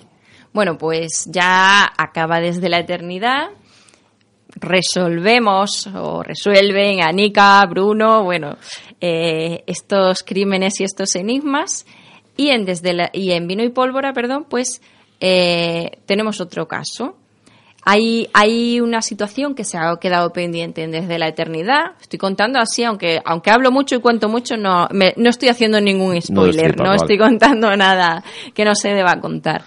Bueno, pues ya acaba desde la eternidad. Resolvemos o resuelven Anika, Bruno, bueno, eh, estos crímenes y estos enigmas. Y en, desde y en Vino y Pólvora, perdón, pues eh, tenemos otro caso. Hay, hay una situación que se ha quedado pendiente desde la eternidad. Estoy contando así, aunque, aunque hablo mucho y cuento mucho, no, me, no estoy haciendo ningún spoiler, no, estoy contando nada que no se deba contar.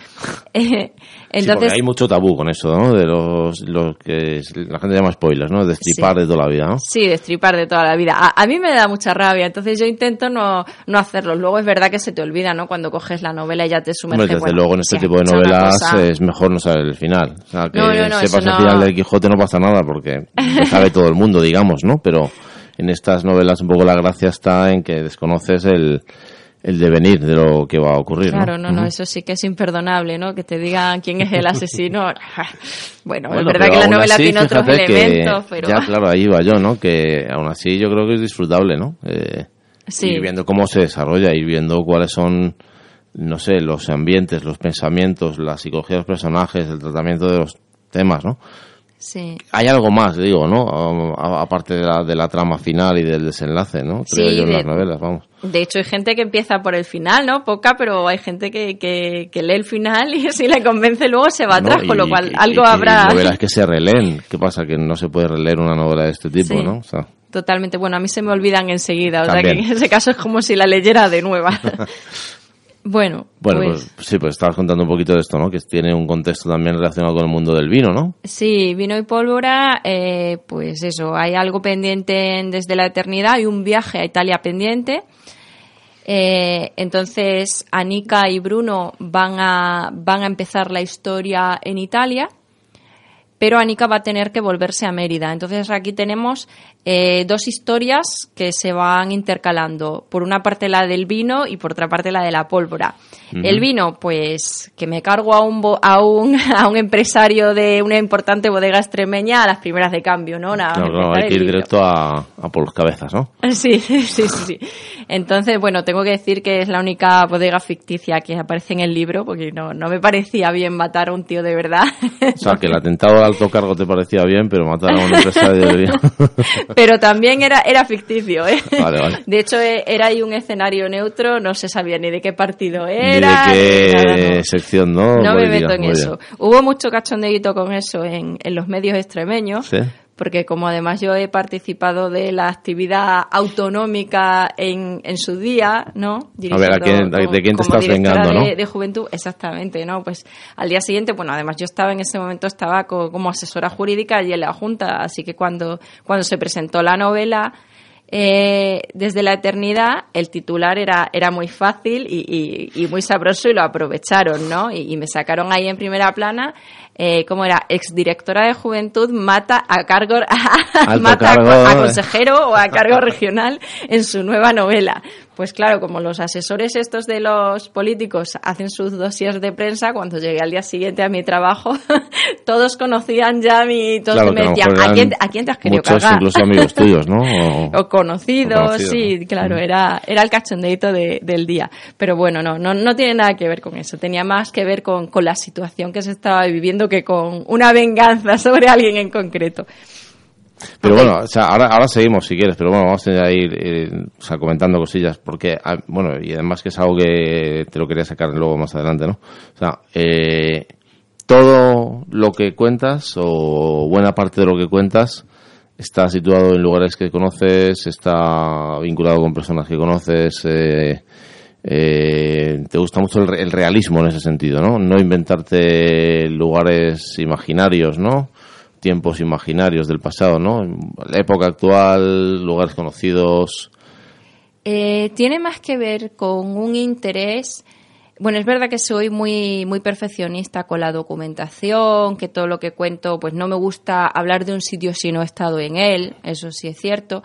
Entonces, hay mucho tabú con eso, ¿no? De los, los que la gente llama spoilers, ¿no? Destripar de toda la vida, ¿no? Sí, destripar de toda la vida. A, mí me da mucha rabia, entonces yo intento no, no hacerlo. Luego es verdad que se te olvida, ¿no? Cuando coges la novela y ya te sumerges. desde luego en este tipo de novelas es mejor no saber el final. O sea, que sepas el final del Quijote no pasa nada porque lo sabe todo el mundo, digamos, ¿no? Pero en estas novelas un poco la gracia está en que desconoces el el devenir de lo que va a ocurrir. Claro, no, no, eso sí que es imperdonable, ¿no? Que te digan quién es el asesino. bueno, es verdad que la novela tiene otros elementos, pero... Ya, claro, ahí va yo, ¿no? Que aún así yo creo que es disfrutable, ¿no? Eh, sí. Ir viendo cómo se desarrolla, ir viendo cuáles son, no sé, los ambientes, los pensamientos, la psicología de los personajes, el tratamiento de los temas, ¿no? Sí. Hay algo más, digo, ¿no? Aparte de la, de la trama final y del desenlace, ¿no? Creo yo en las novelas, vamos. De hecho, hay gente que empieza por el final, ¿no? Poca, pero hay gente que, que, lee el final y si le convence luego se va atrás, con lo cual algo habrá. novelas que se releen. ¿Qué pasa? Que no se puede releer una novela de este tipo, ¿no? Totalmente. Bueno, a mí se me olvidan enseguida. O sea que en ese caso es como si la leyera de nueva. Bueno, bueno pues, pues, sí, pues estabas contando un poquito de esto, ¿no? Que tiene un contexto también relacionado con el mundo del vino, ¿no? Sí, vino y pólvora, eh, pues eso, hay algo pendiente desde la eternidad, hay un viaje a Italia pendiente. Eh, entonces, Anika y Bruno van a, van a empezar la historia en Italia pero Anika va a tener que volverse a Mérida. Entonces aquí tenemos eh, dos historias que se van intercalando. Por una parte la del vino y por otra parte la de la pólvora. El vino, pues que me cargo a un, a un, a un empresario de una importante bodega extremeña a las primeras de cambio, ¿no? no, hay que ir directo a, a, por las cabezas, ¿no? Sí, sí, sí, sí. Entonces, bueno, tengo que decir que es la única bodega ficticia que aparece en el libro, porque no, no me parecía bien matar a un tío de verdad. O sea, que el atentado al alto cargo te parecía bien, pero matar a un empresario de Pero también era, era ficticio, ¿eh? Vale, vale. De hecho, eh, era ahí un escenario neutro, no se sabía ni de qué partido era. Ni de qué sección, ¿no? No me meto en eso. Hubo mucho cachondeíto con eso en, en los medios extremeños. ¿Sí? Porque como además yo he participado de la actividad autonómica en, en su día, ¿no? a ver, ¿de quién te estás vengando, no? De, juventud, exactamente, ¿no? Pues al día siguiente, bueno, además yo estaba en ese momento, estaba como asesora jurídica y en la Junta, así que cuando, cuando se presentó la novela, eh, desde la eternidad, el titular era, era muy fácil y, y, muy sabroso y lo aprovecharon, ¿no? Y, y, me sacaron ahí en primera plana eh, ¿cómo era? Exdirectora de Juventud mata a cargo, mata a, consejero o a cargo regional en su nueva novela. Pues claro, como los asesores estos de los políticos hacen sus dossiers de prensa, cuando llegué al día siguiente a mi trabajo, todos conocían ya mi, todos me decían, ¿a quién, ¿a quién, te has querido muchos, incluso amigos tuyos, ¿no? O, conocidos, sí, claro, era, era el cachondeito de, del día. Pero bueno, no, no, no tiene nada que ver con eso, tenía más que ver con, con la situación que se estaba viviendo que con una venganza sobre alguien en concreto. Pero bueno, o sea, ahora, ahora seguimos si quieres, pero bueno, vamos a ir eh, o sea, comentando cosillas, porque, ah, bueno, y además que es algo que te lo quería sacar luego más adelante, ¿no? O sea, eh, todo lo que cuentas, o buena parte de lo que cuentas, está situado en lugares que conoces, está vinculado con personas que conoces, eh, eh, te gusta mucho el, realismo en ese sentido, ¿no? No inventarte lugares imaginarios, ¿no? Tiempos imaginarios del pasado, ¿no? La época actual, lugares conocidos. Eh, tiene más que ver con un interés. Bueno, es verdad que soy muy, muy perfeccionista con la documentación, que todo lo que cuento, pues no me gusta hablar de un sitio si no he estado en él, eso sí es cierto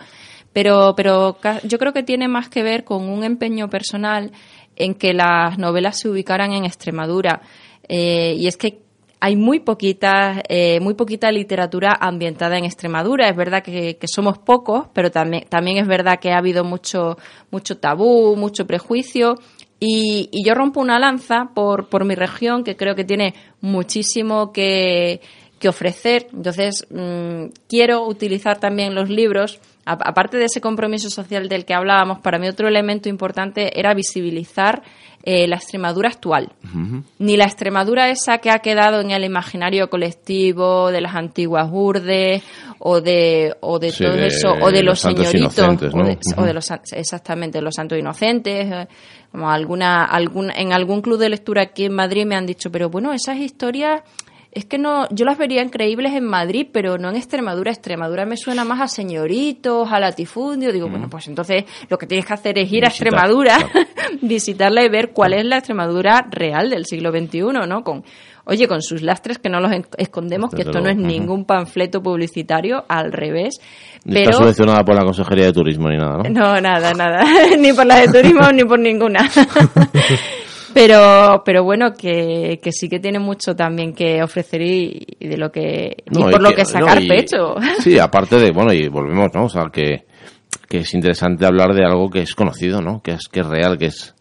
pero, pero yo creo que tiene más que ver con un empeño personal en que las novelas se ubicaran en Extremadura. Eh, y es que hay muy poquita, eh, muy poquita literatura ambientada en Extremadura. Es verdad que, somos pocos, pero también, también es verdad que ha habido mucho, mucho tabú, mucho prejuicio. Y, yo rompo una lanza por, por mi región, que creo que tiene muchísimo que, que ofrecer. Entonces, mm, quiero utilizar también los libros aparte de ese compromiso social del que hablábamos, para mí otro elemento importante era visibilizar eh, la Extremadura actual. Ni la Extremadura esa que ha quedado en el imaginario colectivo de las antiguas urdes o de, o de todo eso, o de los, señoritos, o, de, los, exactamente, los santos inocentes. Eh, como alguna, algún, en algún club de lectura aquí en Madrid me han dicho, pero bueno, esas historias es que no, yo las vería increíbles en Madrid, pero no en Extremadura. Extremadura me suena más a señoritos, a latifundio. Digo, bueno, pues entonces lo que tienes que hacer es ir a Extremadura, visitarla y ver cuál es la Extremadura real del siglo XXI, ¿no? Con, oye, con sus lastres que no los escondemos, que esto no es ningún panfleto publicitario, al revés. Ni está subvencionada por la Consejería de Turismo ni nada, ¿no? No, nada, nada. ni por la de turismo ni por ninguna. pero pero bueno que, que, sí que tiene mucho también que ofrecer y, de lo que y por lo que, sacar pecho. Sí aparte de bueno y volvemos no o sea que, que es interesante hablar de algo que es conocido no que es que es real que es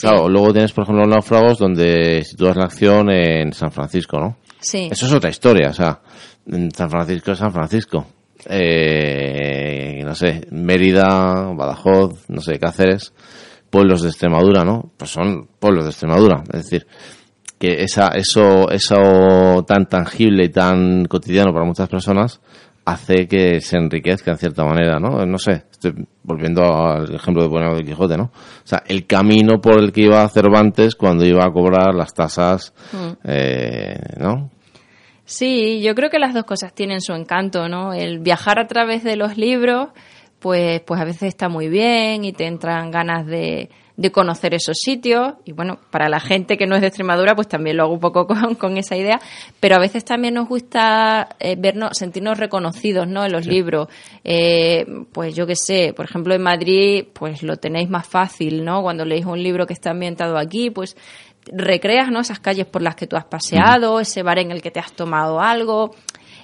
claro luego tienes por ejemplo los náufragos donde sitúas la acción en San Francisco no sí. Eso es otra historia o sea en San Francisco es San Francisco. Eh, no sé Mérida Badajoz no sé Cáceres pueblos de Extremadura, ¿no? Pues son pueblos de Extremadura. Es decir, que esa, eso, eso tan tangible y tan cotidiano para muchas personas hace que se enriquezca en cierta manera, ¿no? No sé, estoy volviendo al ejemplo de Bueno de Quijote, ¿no? O sea, el camino por el que iba Cervantes cuando iba a cobrar las tasas, mm. eh, ¿no? Sí, yo creo que las dos cosas tienen su encanto, ¿no? El viajar a través de los libros pues, pues a veces está muy bien y te entran ganas de, de conocer esos sitios. Y bueno, para la gente que no es de Extremadura, pues también lo hago un poco con, con esa idea. Pero a veces también nos gusta eh, vernos, sentirnos reconocidos, ¿no? En los libros. Eh, pues yo qué sé, por ejemplo, en Madrid, pues lo tenéis más fácil, ¿no? Cuando leéis un libro que está ambientado aquí, pues recreas, ¿no? Esas calles por las que tú has paseado, ese bar en el que te has tomado algo.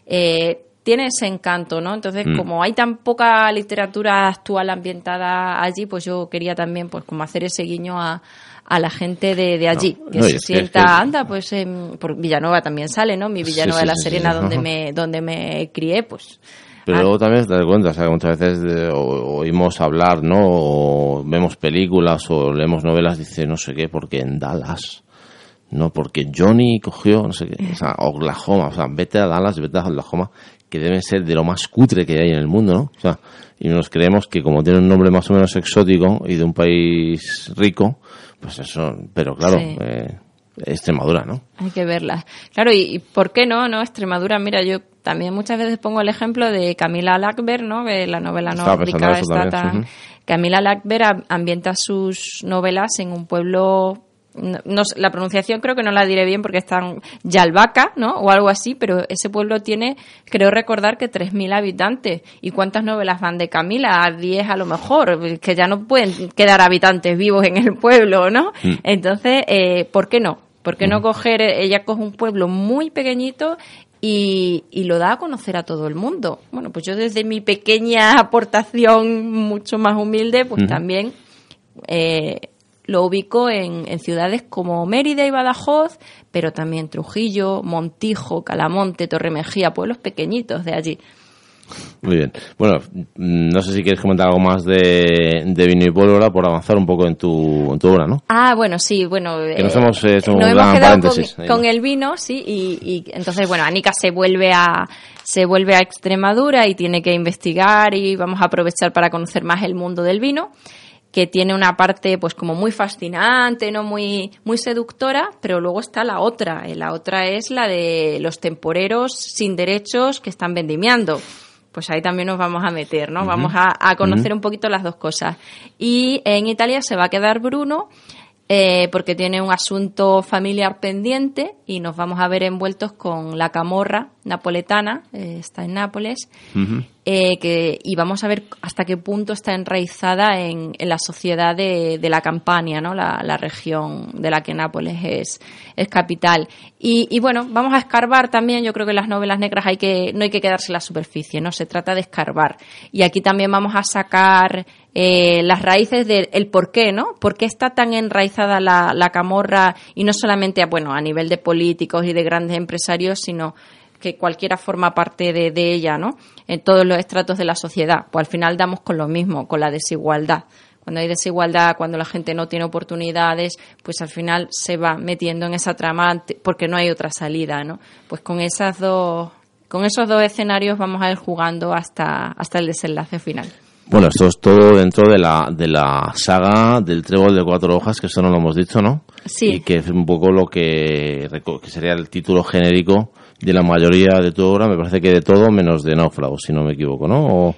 Eh, tiene ese encanto, ¿no? Entonces, mm. como hay tan poca literatura actual ambientada allí, pues yo quería también, pues, como hacer ese guiño a, a la gente de, de allí, que se sienta, anda, pues por Villanova también sale, ¿no? Mi Villanova de la Serena, donde me donde me crié, pues. Pero luego también te das cuenta, o sea, muchas veces oímos hablar, ¿no? O vemos películas o leemos novelas, dice no sé qué, porque en Dallas. No, porque Johnny cogió, no sé qué, o sea, Oklahoma, o sea, vete a Dallas, vete a Oklahoma, que deben ser de lo más cutre que hay en el mundo, ¿no? O sea, y nos creemos que como tiene un nombre más o menos exótico y de un país rico, pues eso, pero claro, eh, Extremadura, ¿no? Hay que verla. Claro, y, ¿por qué no, no? Extremadura, mira, yo también muchas veces pongo el ejemplo de Camila Lackberg, ¿no? Que la novela nórdica está tan... Camila Lackberg ambienta sus novelas en un pueblo no, la pronunciación creo que no la diré bien porque están Yalvaca, ¿no? O algo así, pero ese pueblo tiene, creo recordar que 3.000 habitantes. ¿Y cuántas novelas van de Camila? A 10 a lo mejor, que ya no pueden quedar habitantes vivos en el pueblo, ¿no? Mm. Entonces, eh, ¿por qué no? ¿Por qué no mm. coger, ella coge un pueblo muy pequeñito y, y, lo da a conocer a todo el mundo. Bueno, pues yo desde mi pequeña aportación mucho más humilde, pues también eh, lo ubico en, en, ciudades como Mérida y Badajoz, pero también Trujillo, Montijo, Calamonte, Torremejía, pueblos pequeñitos de allí. Muy bien. Bueno, no sé si quieres comentar algo más de, de vino y pólvora por avanzar un poco en tu, en tu obra, ¿no? Ah, bueno, sí, bueno. Que nos hemos paréntesis. Con, con, el vino, sí, y, y entonces, bueno, Anika se vuelve a se vuelve a Extremadura y tiene que investigar y vamos a aprovechar para conocer más el mundo del vino que tiene una parte pues como muy fascinante, no muy muy seductora, pero luego está la otra, la otra es la de los temporeros sin derechos que están vendimiando. Pues ahí también nos vamos a meter, ¿no? Vamos a, conocer un poquito las dos cosas. Y en Italia se va a quedar Bruno eh, porque tiene un asunto familiar pendiente y nos vamos a ver envueltos con la camorra napoletana, eh, está en Nápoles, eh, que, y vamos a ver hasta qué punto está enraizada en, en la sociedad de, de la Campania, ¿no? La, la, región de la que Nápoles es, es capital. Y, y, bueno, vamos a escarbar también, yo creo que en las novelas negras hay que, no hay que quedarse en la superficie, ¿no? Se trata de escarbar. Y aquí también vamos a sacar eh, las raíces del por qué, ¿no? ¿Por qué está tan enraizada la, la camorra y no solamente, bueno, a nivel de políticos y de grandes empresarios, sino que cualquiera forma parte de, de ella, ¿no? En todos los estratos de la sociedad. Pues al final damos con lo mismo, con la desigualdad cuando hay desigualdad, cuando la gente no tiene oportunidades, pues al final se va metiendo en esa trama porque no hay otra salida, ¿no? Pues con esas dos, con esos dos escenarios vamos a ir jugando hasta, hasta el desenlace final. Bueno, esto es todo dentro de la, de la saga del trébol de cuatro hojas, que esto no lo hemos dicho, ¿no? Sí. Y que es un poco lo que, que sería el título genérico de la mayoría de tu obra, me parece que de todo menos de Náufrago, si no me equivoco, ¿no? O...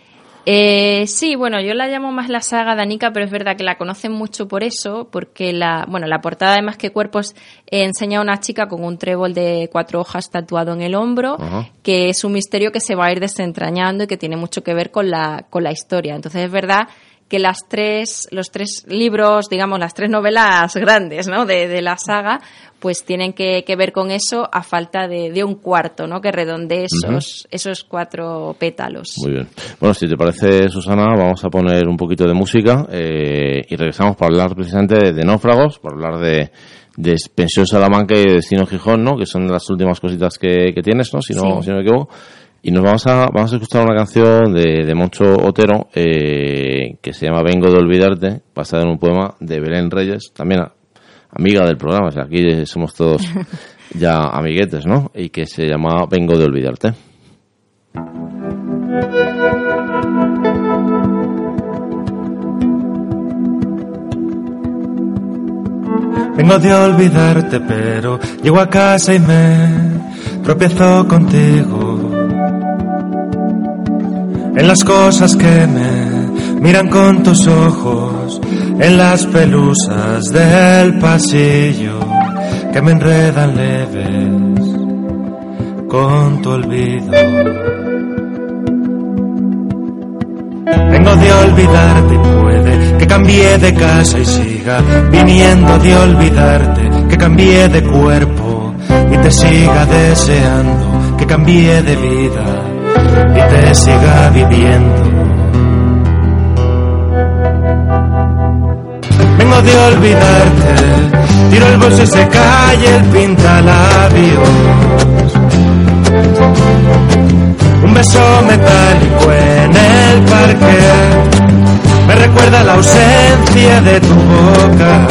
Eh, sí, bueno, yo la llamo más la saga Danica, pero es verdad que la conocen mucho por eso, porque la, bueno, la portada de Más que Cuerpos enseña a una chica con un trébol de cuatro hojas tatuado en el hombro, que es un misterio que se va a ir desentrañando y que tiene mucho que ver con la, con la historia. Entonces es verdad que las tres, los tres libros, digamos, las tres novelas grandes, ¿no? De, de la saga, pues tienen que, que, ver con eso a falta de, de un cuarto, ¿no? Que redondee esos, esos cuatro pétalos. Muy bien. Bueno, si te parece, Susana, vamos a poner un poquito de música eh, y regresamos para hablar precisamente de, de náufragos, para hablar de, de Pensión Salamanca y de Destino Gijón, ¿no? Que son las últimas cositas que, que tienes, ¿no? Si no, Sí. si no me equivoco. Y nos vamos a, vamos a escuchar una canción de, de Moncho Otero eh, que se llama Vengo de olvidarte, basada en un poema de Belén Reyes, también a- amiga del programa, o sea, aquí somos todos ya amiguetes, ¿no? Y que se llama Vengo de olvidarte. Vengo de olvidarte, pero llego a casa y me tropiezo contigo. En las cosas que me miran con tus ojos, en las pelusas del pasillo que me enredan leves con tu olvido. Vengo de olvidarte y puede que cambie de casa y siga viniendo de olvidarte, que cambie de cuerpo y te siga deseando, que cambie de vida y te siga viviendo. Vengo de olvidarte, tiro el bolso y se cae el pintalabios. Un beso metálico en el parque me recuerda la ausencia de tu boca.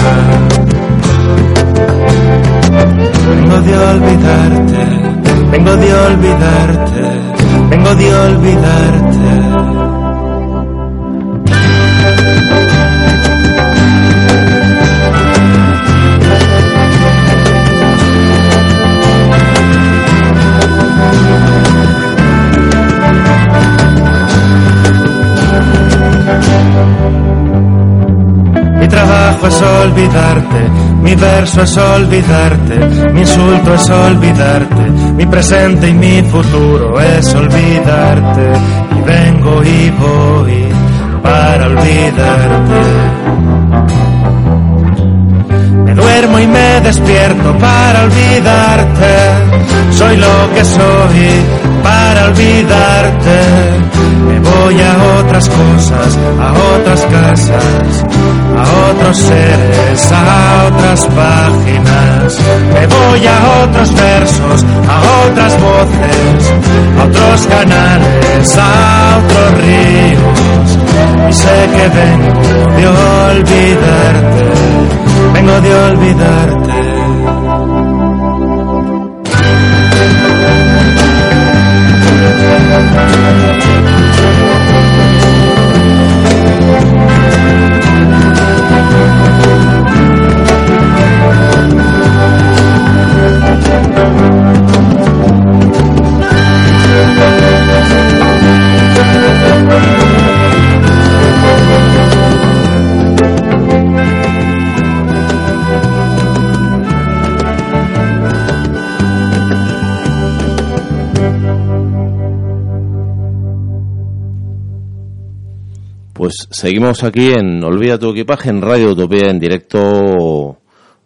Vengo de olvidarte, vengo de olvidarte, vengo de olvidarte. Mi trabajo es olvidarte, mi verso es olvidarte, mi insulto es olvidarte, mi presente y mi futuro es olvidarte. Y vengo y voy para olvidarte. Me duermo y me despierto para olvidarte. Soy lo que soy para olvidarte. Me voy a otras cosas, a otras casas, a otros seres, a otras páginas. Me voy a otros versos, a otras voces, a otros canales, a otros ríos. Y sé que vengo de olvidarte, vengo de olvidarte. Seguimos aquí en Olvida tu equipaje en Radio Utopía en directo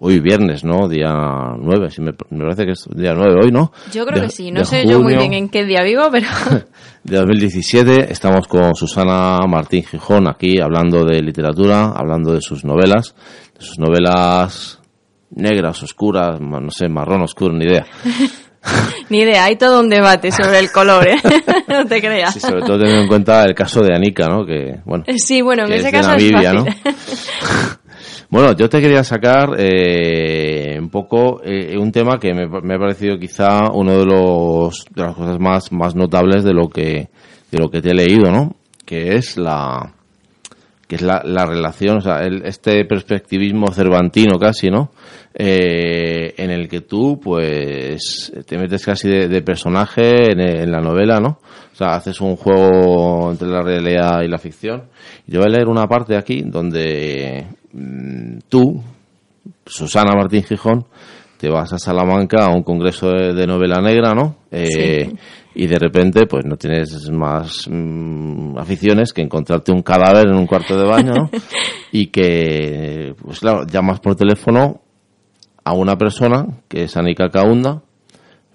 hoy viernes, ¿no? Día 9, si me, me parece que es día 9 hoy, ¿no? Yo creo De- que sí, no sé yo muy bien en qué día vivo, pero De 2017 estamos con Susana Martín Gijón aquí hablando de literatura, hablando de sus novelas, de sus novelas negras, oscuras, no sé, marrón oscuro, ni idea. Ni idea, hay todo un debate sobre el color, ¿eh? no te creas. Sí, sobre todo teniendo en cuenta el caso de Anika, ¿no? Que, bueno, Sí, bueno, en ese es caso Namibia, es fácil. Bueno, yo te quería sacar eh, un poco eh, un tema que me, me ha parecido quizá uno de los de las cosas más más notables de lo que de lo que te he leído, ¿no? Que es la que es la, la relación, o sea, el- este perspectivismo cervantino casi, ¿no? Eh, en el que tú, pues, te metes casi de, personaje en, la novela, ¿no? O sea, haces un juego entre la realidad y la ficción. Yo voy a leer una parte aquí donde mm, tú, Susana Martín Gijón, te vas a Salamanca a un congreso de, de novela negra, ¿no? Eh, Y de repente, pues no tienes más mm, aficiones que encontrarte un cadáver en un cuarto de baño, y que, pues claro, llamas por teléfono a una persona que es Anika Kaunda,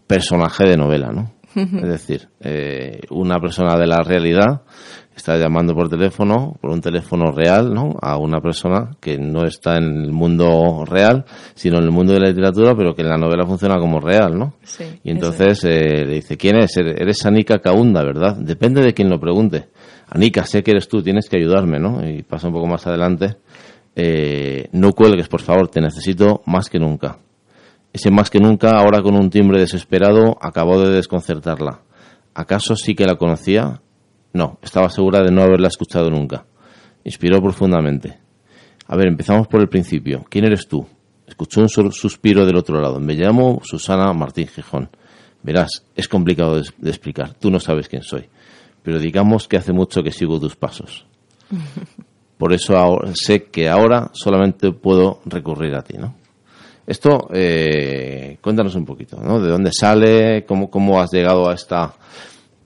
personaje de novela, ¿no? Es decir, eh, una persona de la realidad está llamando por teléfono, por un teléfono real, ¿no? A una persona que no está en el mundo real, sino en el mundo de la literatura, pero que en la novela funciona como real, ¿no? Sí, y entonces eh, le dice, ¿quién es? Eres eres Anika Kaunda, ¿verdad? Depende de quien lo pregunte. Anika, sé que eres tú, tienes que ayudarme, ¿no? Y pasa un poco más adelante. Eh, no cuelgues, por favor, te necesito más que nunca. Ese más que nunca, ahora con un timbre desesperado, acabó de desconcertarla. ¿Acaso sí que la conocía? No, estaba segura de no haberla escuchado nunca. Inspiró profundamente. A ver, empezamos por el principio. ¿Quién eres tú? Escuchó un sus- suspiro del otro lado. Me llamo Susana Martín Gijón. Verás, es complicado de, de explicar. Tú no sabes quién soy. Pero digamos que hace mucho que sigo tus pasos. Por eso ahora- sé que ahora solamente puedo recurrir a ti, ¿no? Esto, eh, cuéntanos un poquito, ¿no? ¿De dónde sale? ¿Cómo, cómo has llegado a esta...?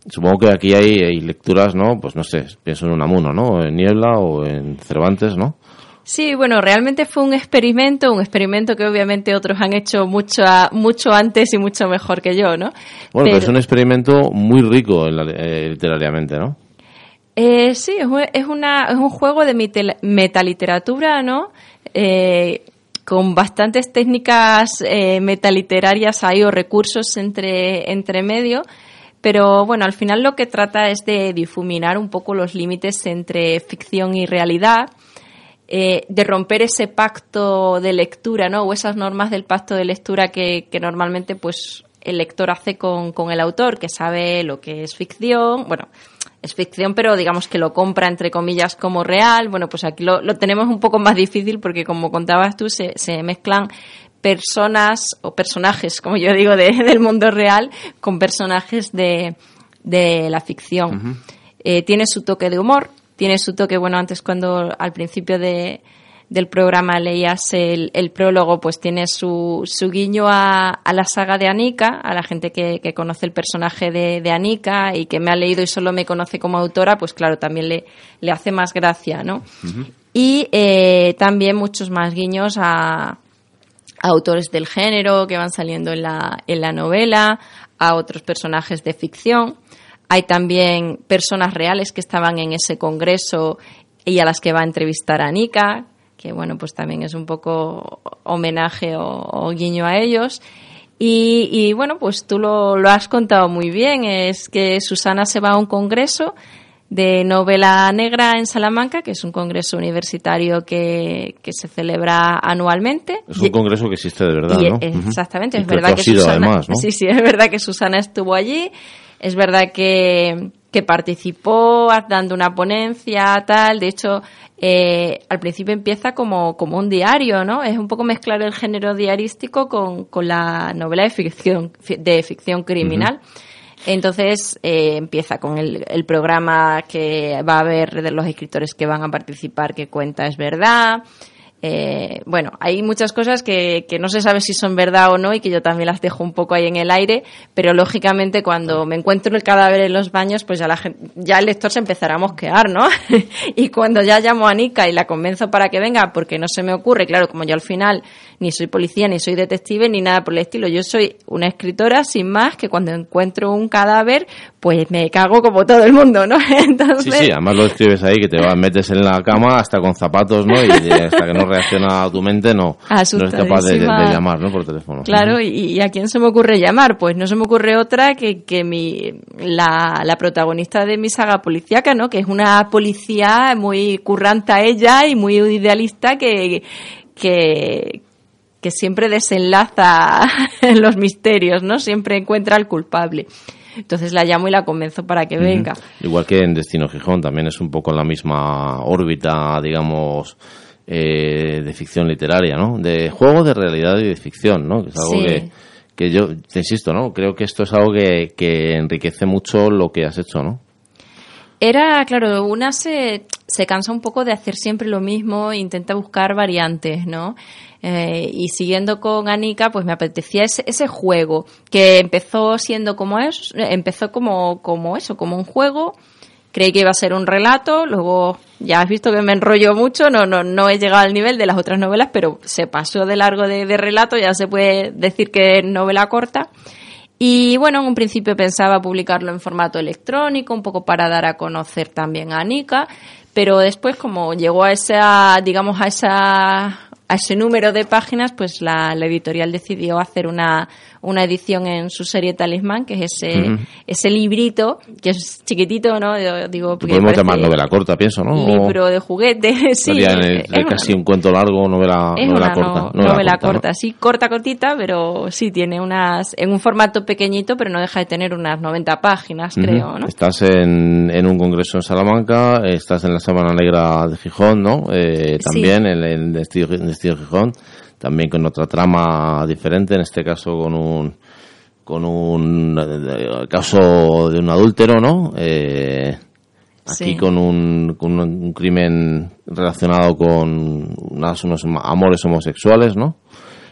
Supongo que aquí hay, hay lecturas, ¿no? Pues no sé, pienso en Unamuno, ¿no? En Niebla o en Cervantes, ¿no? Sí, bueno, realmente fue un experimento, un experimento que obviamente otros han hecho mucho, a- mucho antes y mucho mejor que yo, ¿no? Bueno, pero, Pero- es un experimento muy rico en la- eh, literariamente, ¿no? Eh, sí, es un, es una, es un juego de metaliteratura, ¿no? Eh, con bastantes técnicas eh, metaliterarias ahí o recursos entre, entre medio. Pero bueno, al final lo que trata es de difuminar un poco los límites entre ficción y realidad, eh, de romper ese pacto de lectura, ¿no? O esas normas del pacto de lectura que, que normalmente, pues, el lector hace con, con el autor, que sabe lo que es ficción, bueno, es ficción, pero digamos que lo compra entre comillas como real. Bueno, pues aquí lo, lo tenemos un poco más difícil porque, como contabas tú, se, se mezclan personas o personajes, como yo digo, de- del mundo real con personajes de, de la ficción. Eh, tiene su toque de humor, tiene su toque, bueno, antes cuando al principio de, del programa leías el, el prólogo, pues tiene su, su guiño a, a la saga de Anika, a la gente que, que conoce el personaje de, de Anika y que me ha leído y solo me conoce como autora, pues claro, también le, le hace más gracia, ¿no? Y eh, también muchos más guiños a, a autores del género que van saliendo en la, en la novela, a otros personajes de ficción. Hay también personas reales que estaban en ese congreso y a las que va a entrevistar a Nika, que bueno, pues también es un poco homenaje o, o guiño a ellos. Y, y, bueno, pues tú lo, lo has contado muy bien, es que Susana se va a un congreso de novela negra en Salamanca, que es un congreso universitario que, que se celebra anualmente. Es un congreso que existe de verdad, Y, ¿no? Exactamente, es verdad que Susana, además, ¿no? sí, sí, es verdad que Susana estuvo allí, es verdad que, que participó dando una ponencia, tal, de hecho, eh, al principio empieza como, como un diario, ¿no? Es un poco mezclar el género diarístico con, con la novela de ficción, fi- de ficción criminal. Entonces eh, empieza con el, el programa que va a haber de los escritores que van a participar, que cuenta es verdad. Eh, bueno, hay muchas cosas que, que no se sabe si son verdad o no y que yo también las dejo un poco ahí en el aire, pero lógicamente cuando me encuentro el cadáver en los baños, pues ya, la ya el lector se empezará a mosquear, ¿no? y cuando ya llamo a Nika y la convenzo para que venga, porque no se me ocurre, claro, como yo al final ni soy policía, ni soy detective, ni nada por el estilo, yo soy una escritora sin más que cuando encuentro un cadáver, pues me cago como todo el mundo, ¿no? Entonces... Sí, sí, además lo escribes ahí que te vas, metes en la cama hasta con zapatos, ¿no? Y hasta que no reacciona tu mente no, no es capaz de, llamar, ¿no? Por teléfono. Claro, y, a quién se me ocurre llamar? Pues no se me ocurre otra que, que mi, la, la protagonista de mi saga policíaca, ¿no? Que es una policía muy curranta ella y muy idealista que, que, que siempre desenlaza los misterios, ¿no? Siempre encuentra al culpable. Entonces la llamo y la convenzo para que venga. Igual que en Destino Gijón, también es un poco en la misma órbita, digamos, eh, de ficción literaria, ¿no? De juego de realidad y de ficción, ¿no? Que es algo que, que yo, te insisto, ¿no? Creo que esto es algo que, que enriquece mucho lo que has hecho, ¿no? Era, claro, una se, se cansa un poco de hacer siempre lo mismo, intenta buscar variantes, ¿no? Eh, y siguiendo con Anika, pues me apetecía ese, ese juego que empezó siendo como es, empezó como, como eso, como un juego. Creí que iba a ser un relato, luego ya has visto que me enrollo mucho, no, no, no he llegado al nivel de las otras novelas, pero se pasó de largo de, relato, ya se puede decir que es novela corta. Y bueno, en un principio pensaba publicarlo en formato electrónico, un poco para dar a conocer también a Anika, pero después como llegó a esa, digamos, a esa a ese número de páginas, pues la, editorial decidió hacer una, una edición en su serie Talismán, que es ese, ese librito, que es chiquitito, ¿no? digo, Podemos llamar novela corta, pienso, ¿no? Libro de juguete, sí. Es casi un cuento largo, novela, novela corta. novela, corta, sí, corta, cortita, pero sí tiene unas, en un formato pequeñito, pero no deja de tener unas 90 páginas, creo, ¿no? Estás en, en un congreso en Salamanca, estás en la Semana Negra de Gijón, ¿no? Eh, también en el Gijón, también con otra trama diferente, en este caso con un con un eh, caso de un adúltero, ¿no? Eh, aquí con, un, con un crimen relacionado con unos amores homosexuales, ¿no?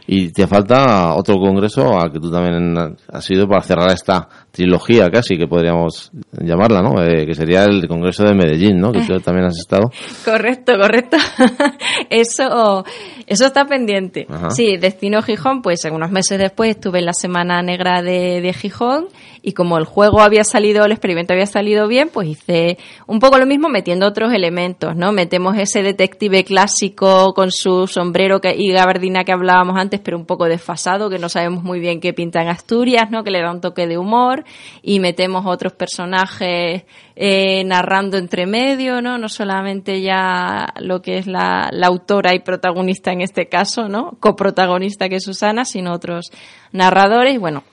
Y te falta otro congreso al que tú también has ido para cerrar esta trilogía casi, que podríamos llamarla, ¿no? Eh, que sería el Congreso de Medellín, ¿no? Que tú también has estado. Correcto, correcto. eso, eso está pendiente. Sí, Destino Gijón, pues unos meses después estuve en la Semana Negra de, de Gijón y como el juego había salido, el experimento había salido bien, pues hice un poco lo mismo metiendo otros elementos, ¿no? Metemos ese detective clásico con su sombrero y gabardina que hablábamos antes, pero un poco desfasado, que no sabemos muy bien qué pinta en Asturias, ¿no? Que le da un toque de humor y metemos otros personajes eh, narrando entre medio, ¿no? No solamente ya lo que es la, autora y protagonista en este caso, ¿no? Coprotagonista que es Susana, sino otros narradores. Bueno,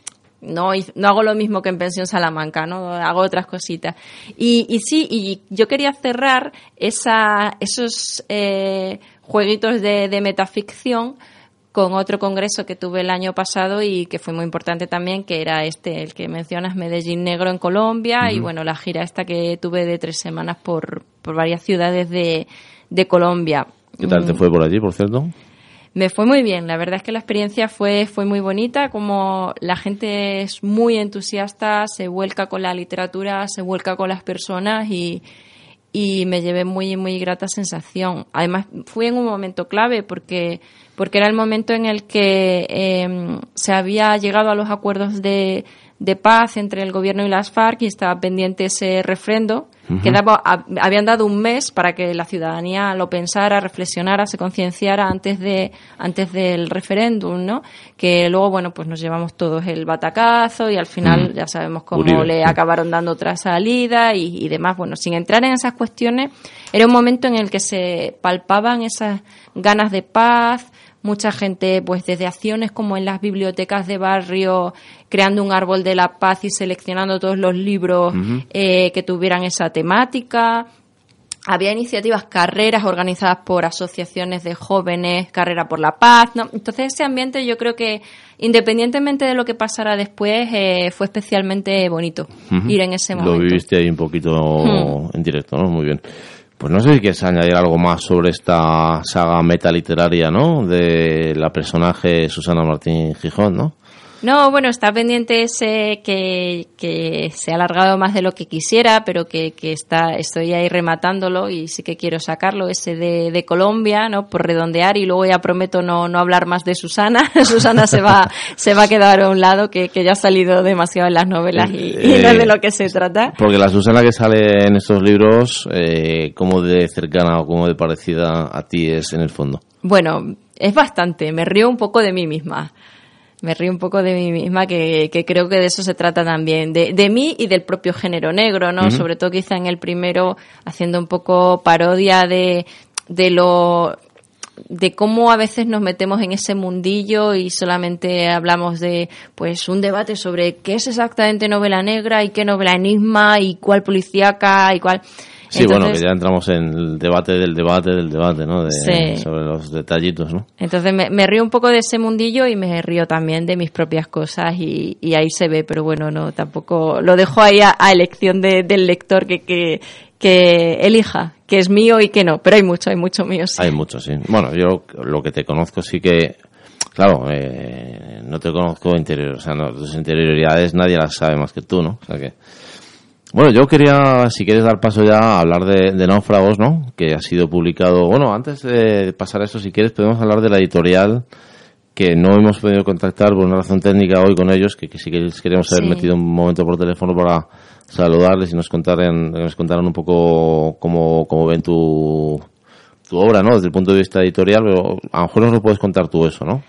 no, no hago lo mismo que en Pensión Salamanca, ¿no? Hago otras cositas. Y, y sí, y yo quería cerrar esa, esos eh, jueguitos de metaficción con otro congreso que tuve el año pasado y que fue muy importante también, que era este, el que mencionas, Medellín Negro en Colombia, y bueno, la gira esta que tuve de tres semanas por, por varias ciudades de, de Colombia. ¿Qué tal te mm. fue por allí, por cierto? Me fue muy bien, la verdad es que la experiencia fue, fue muy bonita, como la gente es muy entusiasta, se vuelca con la literatura, se vuelca con las personas y, y me llevé muy, muy grata sensación. Además, fui en un momento clave porque, porque era el momento en el que em, se había llegado a los acuerdos de, de paz entre el gobierno y las FARC y estaba pendiente ese refrendo. Que habían dado un mes para que la ciudadanía lo pensara, reflexionara, se concienciara antes de antes del referéndum, ¿no? Que luego, bueno, pues nos llevamos todos el batacazo y al final ya sabemos cómo le acabaron dando otra salida y, y demás. Bueno, sin entrar en esas cuestiones, era un momento en el que se palpaban esas ganas de paz, mucha gente, pues desde acciones como en las bibliotecas de barrio, creando un árbol de la paz y seleccionando todos los libros eh, que tuvieran esa temática. Había iniciativas, carreras organizadas por asociaciones de jóvenes, carrera por la paz, ¿no? Entonces ese ambiente yo creo que independientemente de lo que pasara después, eh, fue especialmente bonito ir en ese momento. Lo viviste ahí un poquito en directo, ¿no? Muy bien. Pues no sé si quieres añadir algo más sobre esta saga metaliteraria, ¿no? De la personaje Susana Martín Gijón, ¿no? No, bueno, está pendiente ese que, que se ha alargado más de lo que quisiera, pero que, que está, estoy ahí rematándolo y sí que quiero sacarlo, ese de, de Colombia, ¿no? Por redondear y luego ya prometo no, no hablar más de Susana. Susana se va, se va a quedar a un lado que, que ya ha salido demasiado en las novelas y, y no es de lo que se trata. Porque la Susana que sale en estos libros, eh, como de cercana o como de parecida a ti es en el fondo. Bueno, es bastante, me río un poco de mí misma. Me río un poco de mí misma, que, que creo que de eso se trata también, de, de mí y del propio género negro, ¿no? Sobre todo quizá en el primero, haciendo un poco parodia de, de lo de cómo a veces nos metemos en ese mundillo y solamente hablamos de pues un debate sobre qué es exactamente novela negra y qué novela enigma y cuál policíaca y cuál Sí, bueno, que ya entramos en el debate del debate del debate, ¿no? De, Sí. Sobre los detallitos, ¿no? Entonces me, me río un poco de ese mundillo y me río también de mis propias cosas y, y ahí se ve, pero bueno, no, tampoco lo dejo ahí a, a elección de- del lector que, que, que elija, que es mío y que no, pero hay mucho, hay mucho mío, sí. Hay muchos, sí. Bueno, yo lo que te conozco sí que, claro, eh, no te conozco interior, o sea, no, tus interioridades nadie las sabe más que tú, ¿no? O sea que, bueno, yo quería, si quieres dar paso ya a hablar de, de Náufragos, ¿no? Que ha sido publicado, bueno, antes de pasar a eso, si quieres, podemos hablar de la editorial que no hemos podido contactar por una razón técnica hoy con ellos, que, que sí que les queríamos haber Sí. metido un momento por teléfono para saludarles y nos contaran, nos contaran un poco cómo, cómo ven tu, tu obra, ¿no? Desde el punto de vista editorial, pero a lo mejor nos lo puedes contar tú eso, ¿no?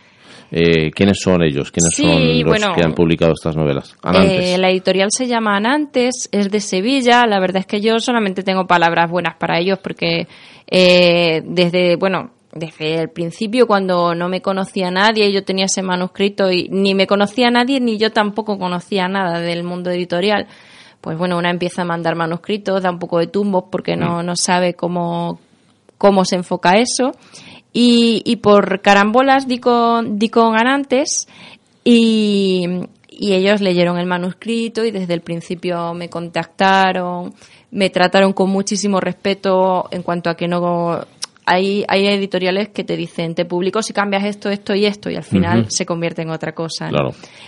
Eh, ¿Quiénes son ellos? ¿Quiénes Sí, son los bueno, que han publicado estas novelas? Anantes. Eh, la editorial se llama Anantes, es de Sevilla. La verdad es que yo solamente tengo palabras buenas para ellos porque eh, desde, bueno, desde el principio cuando no me conocía nadie, yo tenía ese manuscrito y ni me conocía nadie ni yo tampoco conocía nada del mundo editorial. Pues bueno, una empieza a mandar manuscritos, da un poco de tumbos porque no, no sabe cómo, cómo se enfoca eso. Y, y por carambolas di con, di con Anantes y, y ellos leyeron el manuscrito y desde el principio me contactaron, me trataron con muchísimo respeto en cuanto a que no... Hay, hay editoriales que te dicen, te publico si cambias esto, esto y esto, y al final se convierte en otra cosa.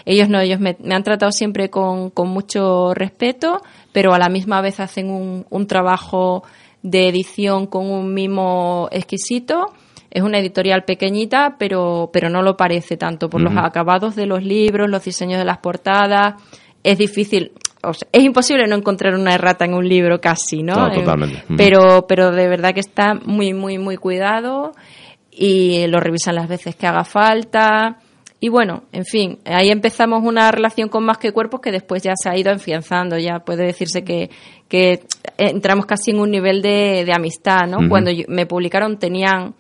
Ellos no, ellos me, me han tratado siempre con, con mucho respeto, pero a la misma vez hacen un, un trabajo de edición con un mimo exquisito. Es una editorial pequeñita, pero, pero no lo parece tanto por los acabados de los libros, los diseños de las portadas. Es difícil, o sea, es imposible no encontrar una errata en un libro casi, ¿no? No, Eh, totalmente. Pero, pero de verdad que está muy, muy, muy cuidado y lo revisan las veces que haga falta. Y bueno, en fin, ahí empezamos una relación con más que cuerpos que después ya se ha ido enfianzando. Ya puede decirse que, que entramos casi en un nivel de, de amistad, ¿no? Ujú. Cuando yo- me publicaron tenían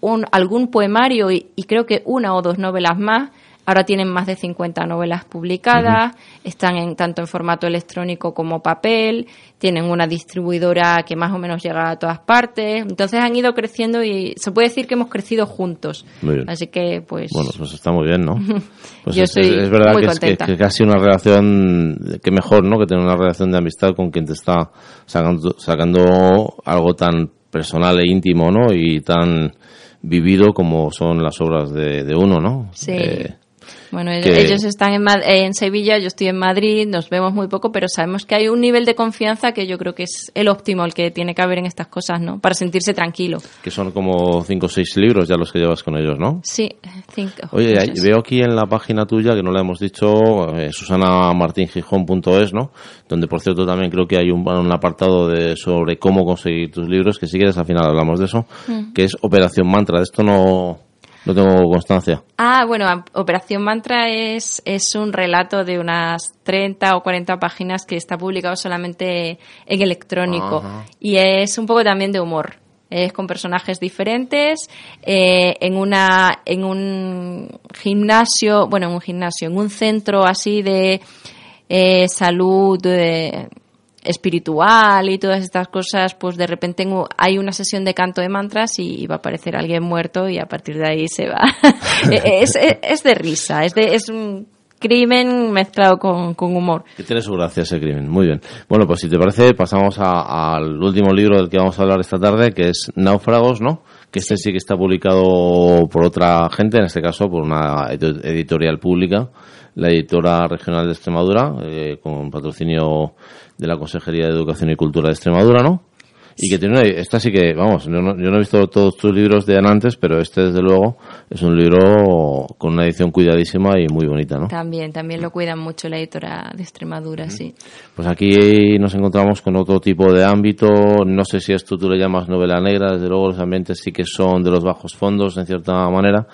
un, algún poemario y, y creo que una o dos novelas más. Ahora tienen más de 50 novelas publicadas, están en, tanto en formato electrónico como papel, tienen una distribuidora que más o menos llega a todas partes. Entonces han ido creciendo y se puede decir que hemos crecido juntos. Muy bien. Así que, pues, Bueno, pues está muy bien, ¿no? Pues Yo es, estoy es- es verdad muy que es, que casi una relación, que mejor, ¿no? Que tener una relación de amistad con quien te está sacando, sacando algo tan personal e íntimo, ¿no? Y tan vivido como son las obras de, de uno, ¿no? Sí. Eh, Bueno, ellos, que- ellos están en, en Sevilla, yo estoy en Madrid, nos vemos muy poco, pero sabemos que hay un nivel de confianza que yo creo que es el óptimo, el que tiene que haber en estas cosas, ¿no? Para sentirse tranquilo. que son como cinco o seis libros ya los que llevas con ellos, ¿no? Sí, think- Oye, veo aquí en la página tuya, que no la hemos dicho, eh, susanamartingijón.es, ¿no? Donde, por cierto, también creo que hay un, un apartado de, sobre cómo conseguir tus libros, que si quieres al final hablamos de eso, Mm. que es Operación Mantra. De esto no, no tengo constancia. Ah, bueno, Operación Mantra es, es un relato de unas 30 o 40 páginas que está publicado solamente en electrónico Ajá. y es un poco también de humor. Es con personajes diferentes, eh, en una, en un gimnasio, bueno, en un gimnasio, en un centro así de eh, salud eh, espiritual y todas estas cosas, pues de repente hay una sesión de canto de mantras y va a aparecer alguien muerto y a partir de ahí se va. es, es, es de risa, es, de, es un crimen mezclado con, con humor. Que tiene su gracia ese crimen. Muy bien. Bueno, pues si te parece, pasamos al último libro del que vamos a hablar esta tarde, que es Náufragos, ¿no? que este sí que está publicado por otra gente, en este caso por una editorial pública, la editora regional de Extremadura, eh, con patrocinio de la Consejería de Educación y Cultura de Extremadura, ¿no? Y que tiene una, esta sí que, vamos, yo no, yo no he visto todos tus libros de antes, pero este desde luego es un libro con una edición cuidadísima y muy bonita, ¿no? También, también lo cuidan mucho la editora de Extremadura, sí. Pues aquí nos encontramos con otro tipo de ámbito, no sé si esto tú le llamas novela negra, desde luego los ambientes sí que son de los bajos fondos, en cierta manera,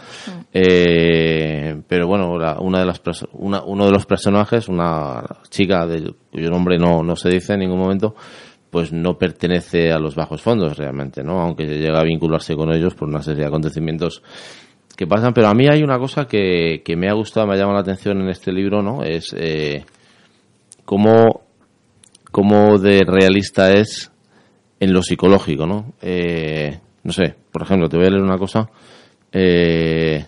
eh, pero bueno, una de las una, uno de los personajes, una chica de, cuyo nombre no, no se dice en ningún momento, pues no pertenece a los bajos fondos realmente, ¿no? Aunque llega a vincularse con ellos por una serie de acontecimientos que pasan. Pero a mí hay una cosa que, que me ha gustado, me ha llamado la atención en este libro, ¿no? Es eh, cómo, cómo de realista es en lo psicológico, ¿no? Eh, no sé, por ejemplo, te voy a leer una cosa. Eh,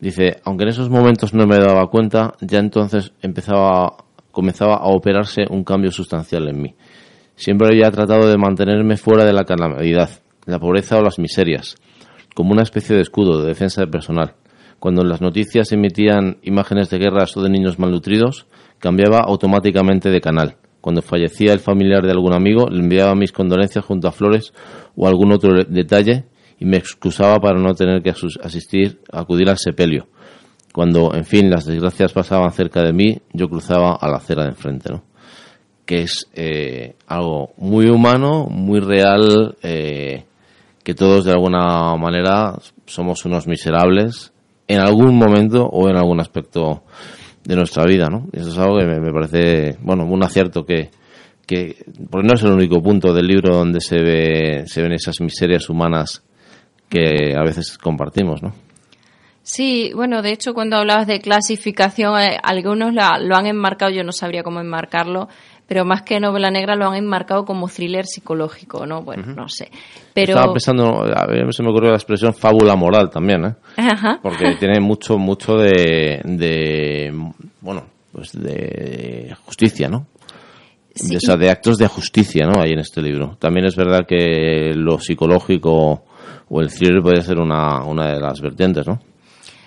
dice, aunque en esos momentos no me daba cuenta, ya entonces empezaba, comenzaba a operarse un cambio sustancial en mí. Siempre había tratado de mantenerme fuera de la calamidad, la pobreza o las miserias, como una especie de escudo de defensa de personal. Cuando en las noticias emitían imágenes de guerras o de niños malnutridos, cambiaba automáticamente de canal. Cuando fallecía el familiar de algún amigo, le enviaba mis condolencias junto a flores o algún otro detalle y me excusaba para no tener que asistir, acudir al sepelio. Cuando, en fin, las desgracias pasaban cerca de mí, yo cruzaba a la acera de enfrente, ¿no? Que es eh, algo muy humano, muy real, eh, que todos de alguna manera somos unos miserables en algún momento o en algún aspecto de nuestra vida, ¿no? eso es algo que me, parece, bueno, un acierto que, que, porque no es el único punto del libro donde se ve, se ven esas miserias humanas que a veces compartimos, ¿no? Sí, bueno, de hecho cuando hablabas de clasificación, eh, algunos lo han enmarcado, yo no sabría cómo enmarcarlo, pero más que novela negra lo han enmarcado como thriller psicológico, ¿no? Bueno, no sé. Pero... Estaba pensando, a mí se me ocurrió la expresión fábula moral también, ¿eh? Ajá. Porque tiene mucho, mucho de, de bueno, pues de justicia, ¿no? Sí. De, de actos de justicia, ¿no? Hay en este libro. También es verdad que lo psicológico o el thriller puede ser una, una de las vertientes, ¿no?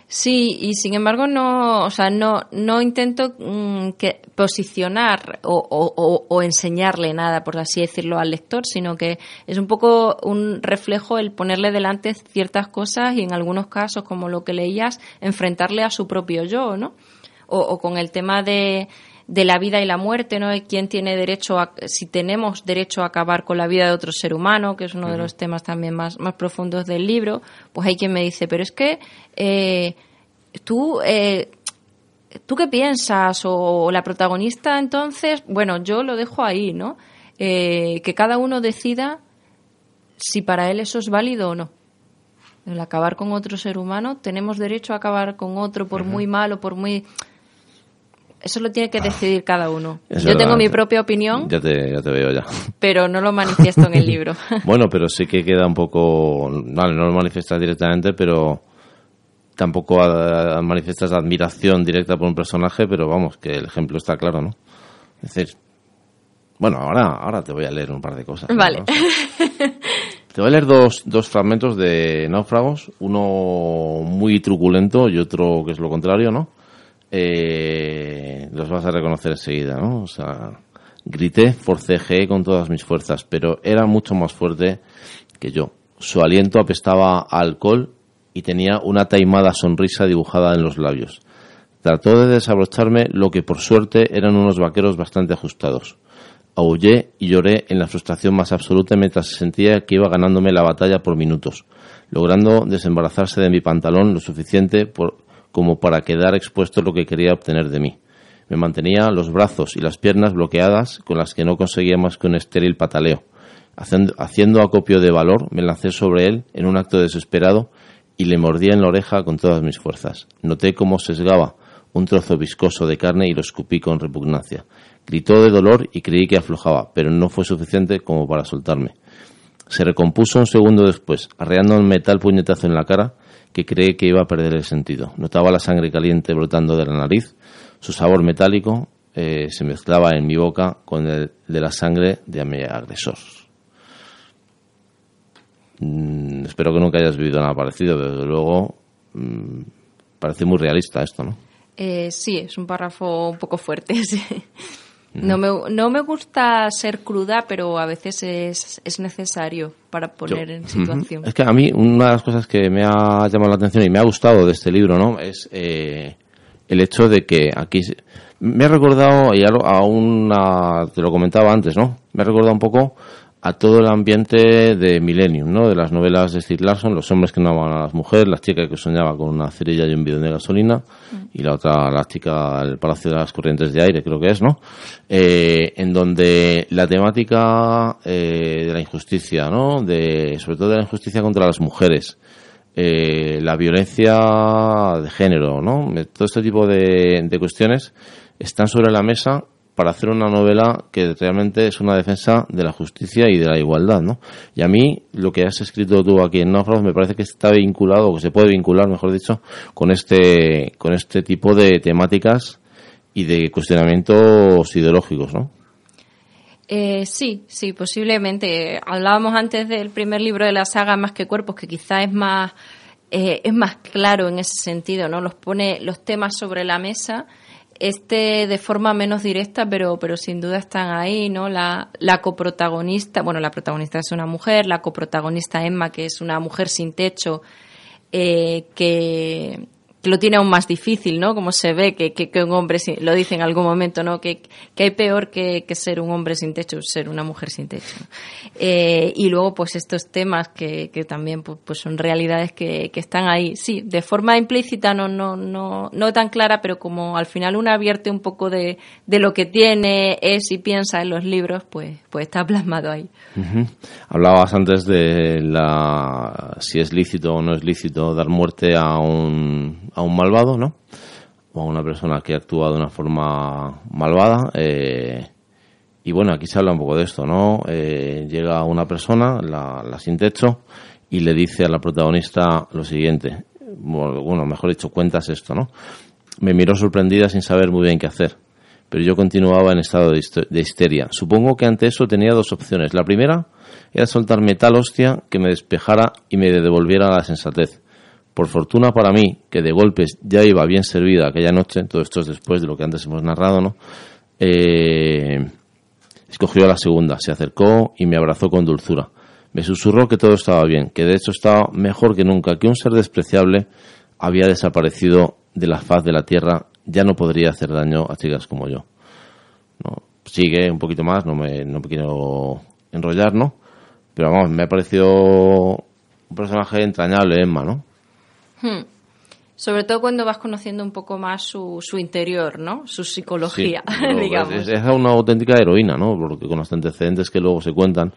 Sí, y sin embargo no, o sea, no, no intento mm, que posicionar o, o, o, enseñarle nada, por así decirlo, al lector, sino que es un poco un reflejo el ponerle delante ciertas cosas y en algunos casos, como lo que leías, enfrentarle a su propio yo, ¿no? O, con el tema de, de la vida y la muerte, ¿no? ¿Quién tiene derecho a, si tenemos derecho a acabar con la vida de otro ser humano, que es uno de los temas también más, más profundos del libro, pues hay quien me dice, pero es que eh, tú, eh, ¿tú qué piensas? O, la protagonista, entonces, bueno, yo lo dejo ahí, ¿no? Eh, que cada uno decida si para él eso es válido o no. El acabar con otro ser humano, tenemos derecho a acabar con otro por muy malo, por muy eso lo tiene que decidir cada uno. Yo tengo mi propia opinión. Ya te, ya te veo ya. Pero no lo manifiesto en el libro. bueno, pero sí que queda un poco. Vale, no lo manifiestas directamente, pero tampoco manifiestas admiración directa por un personaje, pero vamos, que el ejemplo está claro, ¿no? Es decir, bueno, ahora, ahora te voy a leer un par de cosas. Vale. Te voy a leer dos, dos fragmentos de Náufragos, uno muy truculento y otro que es lo contrario, ¿no? Eh, los vas a reconocer enseguida, ¿no? O sea, grité, forcejeé con todas mis fuerzas, pero era mucho más fuerte que yo. Su aliento apestaba a alcohol y tenía una taimada sonrisa dibujada en los labios. Trató de desabrocharme lo que por suerte eran unos vaqueros bastante ajustados. Aullé y lloré en la frustración más absoluta mientras sentía que iba ganándome la batalla por minutos, logrando desembarazarse de mi pantalón lo suficiente por, como para quedar expuesto lo que quería obtener de mí. Me mantenía los brazos y las piernas bloqueadas con las que no conseguía más que un estéril pataleo. Haciendo, acopio de valor, me lancé sobre él en un acto desesperado y le mordía en la oreja con todas mis fuerzas. Noté cómo sesgaba un trozo viscoso de carne y lo escupí con repugnancia. Gritó de dolor y creí que aflojaba, pero no fue suficiente como para soltarme. Se recompuso un segundo después, arreando un metal puñetazo en la cara que cree que iba a perder el sentido. Notaba la sangre caliente brotando de la nariz, su sabor metálico eh, se mezclaba en mi boca con el de la sangre de mi agresor. Mm, espero que nunca hayas vivido nada parecido, pero desde luego mm, parece muy realista esto, ¿no? Eh, sí, es un párrafo un poco fuerte. sí. No me, no me gusta ser cruda, pero a veces es, es necesario para poner Yo- en situación. Es que a mí una de las cosas que me ha llamado la atención y me ha gustado de este libro, ¿no? Es eh, el hecho de que aquí me ha recordado y a una te lo comentaba antes, ¿no? Me ha recordado un poco a todo el ambiente de Millennium, ¿no? De las novelas de Steve Larson, los hombres que no amaban a las mujeres, la chica que soñaba con una cerilla y un bidón de gasolina y la otra, la chica, el Palacio de las Corrientes de Aire, creo que es, ¿no? Eh, en donde la temática eh, de la injusticia, ¿no? De, sobre todo de la injusticia contra las mujeres, eh, la violencia de género, ¿no? Todo este tipo de cuestiones están sobre la mesa para hacer una novela que realmente es una defensa de la justicia y de la igualdad, ¿no? Y a mí lo que has escrito tú aquí en Náufragos me parece que está vinculado, o que se puede vincular, mejor dicho, con este, con este tipo de temáticas y de cuestionamientos ideológicos, ¿no? Eh, sí, sí, posiblemente. Hablábamos antes del primer libro de la saga, Más que Cuerpos, que quizá es más, eh, es más claro en ese sentido, ¿no? Los pone los temas sobre la mesa. Este de forma menos directa, pero, pero sin duda están ahí, ¿no? La, la coprotagonista, bueno, la protagonista es una mujer, la coprotagonista Emma, que es una mujer sin techo, eh, que, lo tiene aún más difícil, ¿no? Como se ve que, que, un hombre, sin- lo dice en algún momento, ¿no? Que, que hay peor que, ser un hombre sin techo, ser una mujer sin techo. Eh, y luego, pues estos temas que, también pues, pues son realidades que, están ahí, sí, de forma implícita, no, no, no, no tan clara, pero como al final uno advierte un poco de, de lo que tiene, es y piensa en los libros, pues, pues está plasmado ahí. Hablabas antes de la si es lícito o no es lícito dar muerte a un, a un malvado, ¿no? O a una persona que actúa de una forma malvada. eh, y bueno, aquí se habla un poco de esto, ¿no? Eh, llega una persona, la, la sin techo, y le dice a la protagonista lo siguiente. Bueno, mejor dicho, cuentas esto, ¿no? Me miró sorprendida sin saber muy bien qué hacer pero yo continuaba en estado de, de histeria. Supongo que ante eso tenía dos opciones. La primera era soltarme tal hostia que me despejara y me devolviera la sensatez. Por fortuna para mí, que de golpes ya iba bien servida aquella noche, todo esto es después de lo que antes hemos narrado, ¿no? Eh, escogió la segunda, se acercó y me abrazó con dulzura. Me susurró que todo estaba bien, que de hecho estaba mejor que nunca, que un ser despreciable había desaparecido de la faz de la tierra, ya no podría hacer daño a chicas como yo. ¿no? Sigue un poquito más, no me, no me quiero enrollar, ¿no? Pero vamos, me ha parecido un personaje entrañable, Emma, ¿no? Sobre todo cuando vas conociendo un poco más su, su interior, ¿no? Su psicología, Sí, digamos. Es, es una auténtica heroína, ¿no? Porque con los antecedentes que luego se cuentan,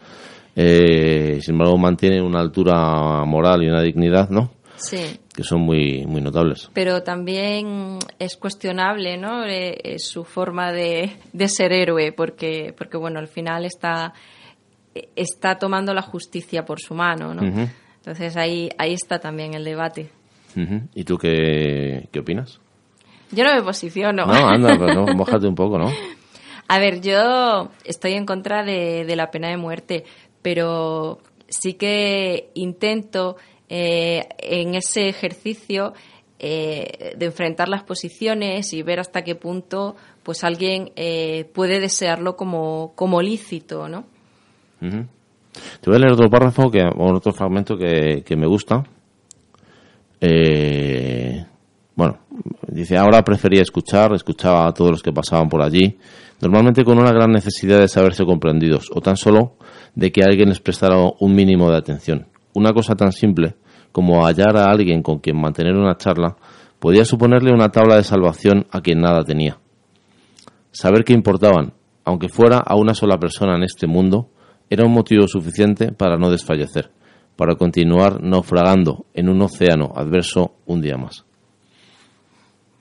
eh, sin embargo mantiene una altura moral y una dignidad, ¿no? Sí. Que son muy, muy notables. Pero también es cuestionable, ¿no? Eh, eh, su forma de, de ser héroe, porque, porque bueno, al final está, está tomando la justicia por su mano, ¿no? Ujú. Entonces ahí, ahí está también el debate. ¿Y tú qué, qué opinas? Yo no me posiciono. No, anda, pero no, mójate un poco, ¿no? A ver, yo estoy en contra de, de la pena de muerte, pero sí que intento eh, en ese ejercicio eh, de enfrentar las posiciones y ver hasta qué punto pues alguien eh, puede desearlo como, como lícito, ¿no? Te voy a leer otro párrafo, que, o otro fragmento que, que me gusta. Eh, bueno, dice, ahora prefería escuchar, escuchaba a todos los que pasaban por allí, normalmente con una gran necesidad de saberse comprendidos, o tan solo de que alguien les prestara un mínimo de atención. Una cosa tan simple como hallar a alguien con quien mantener una charla podía suponerle una tabla de salvación a quien nada tenía. Saber que importaban, aunque fuera a una sola persona en este mundo, era un motivo suficiente para no desfallecer, para continuar naufragando en un océano adverso un día más.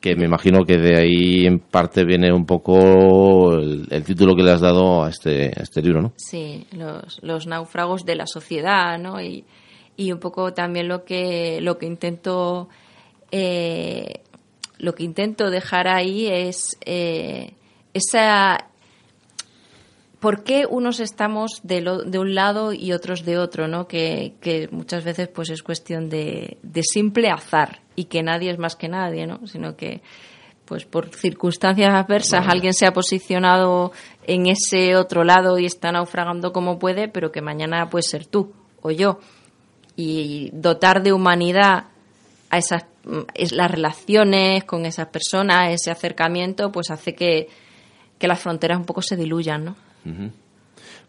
Que me imagino que de ahí en parte viene un poco el, título que le has dado a este, a este libro, ¿no? Sí, los, los náufragos de la sociedad, ¿no? Y, y un poco también lo que, lo que intento eh, lo que intento dejar ahí es eh, esa ¿por qué unos estamos de, lo- de un lado y otros de otro, ¿no? Que, que muchas veces pues es cuestión de, de simple azar y que nadie es más que nadie, ¿no? Sino que pues por circunstancias adversas alguien se ha posicionado en ese otro lado y está naufragando como puede, pero que mañana puede ser tú o yo. Y dotar de humanidad a esas es- las relaciones con esas personas, ese acercamiento, pues hace que, que las fronteras un poco se diluyan, ¿no?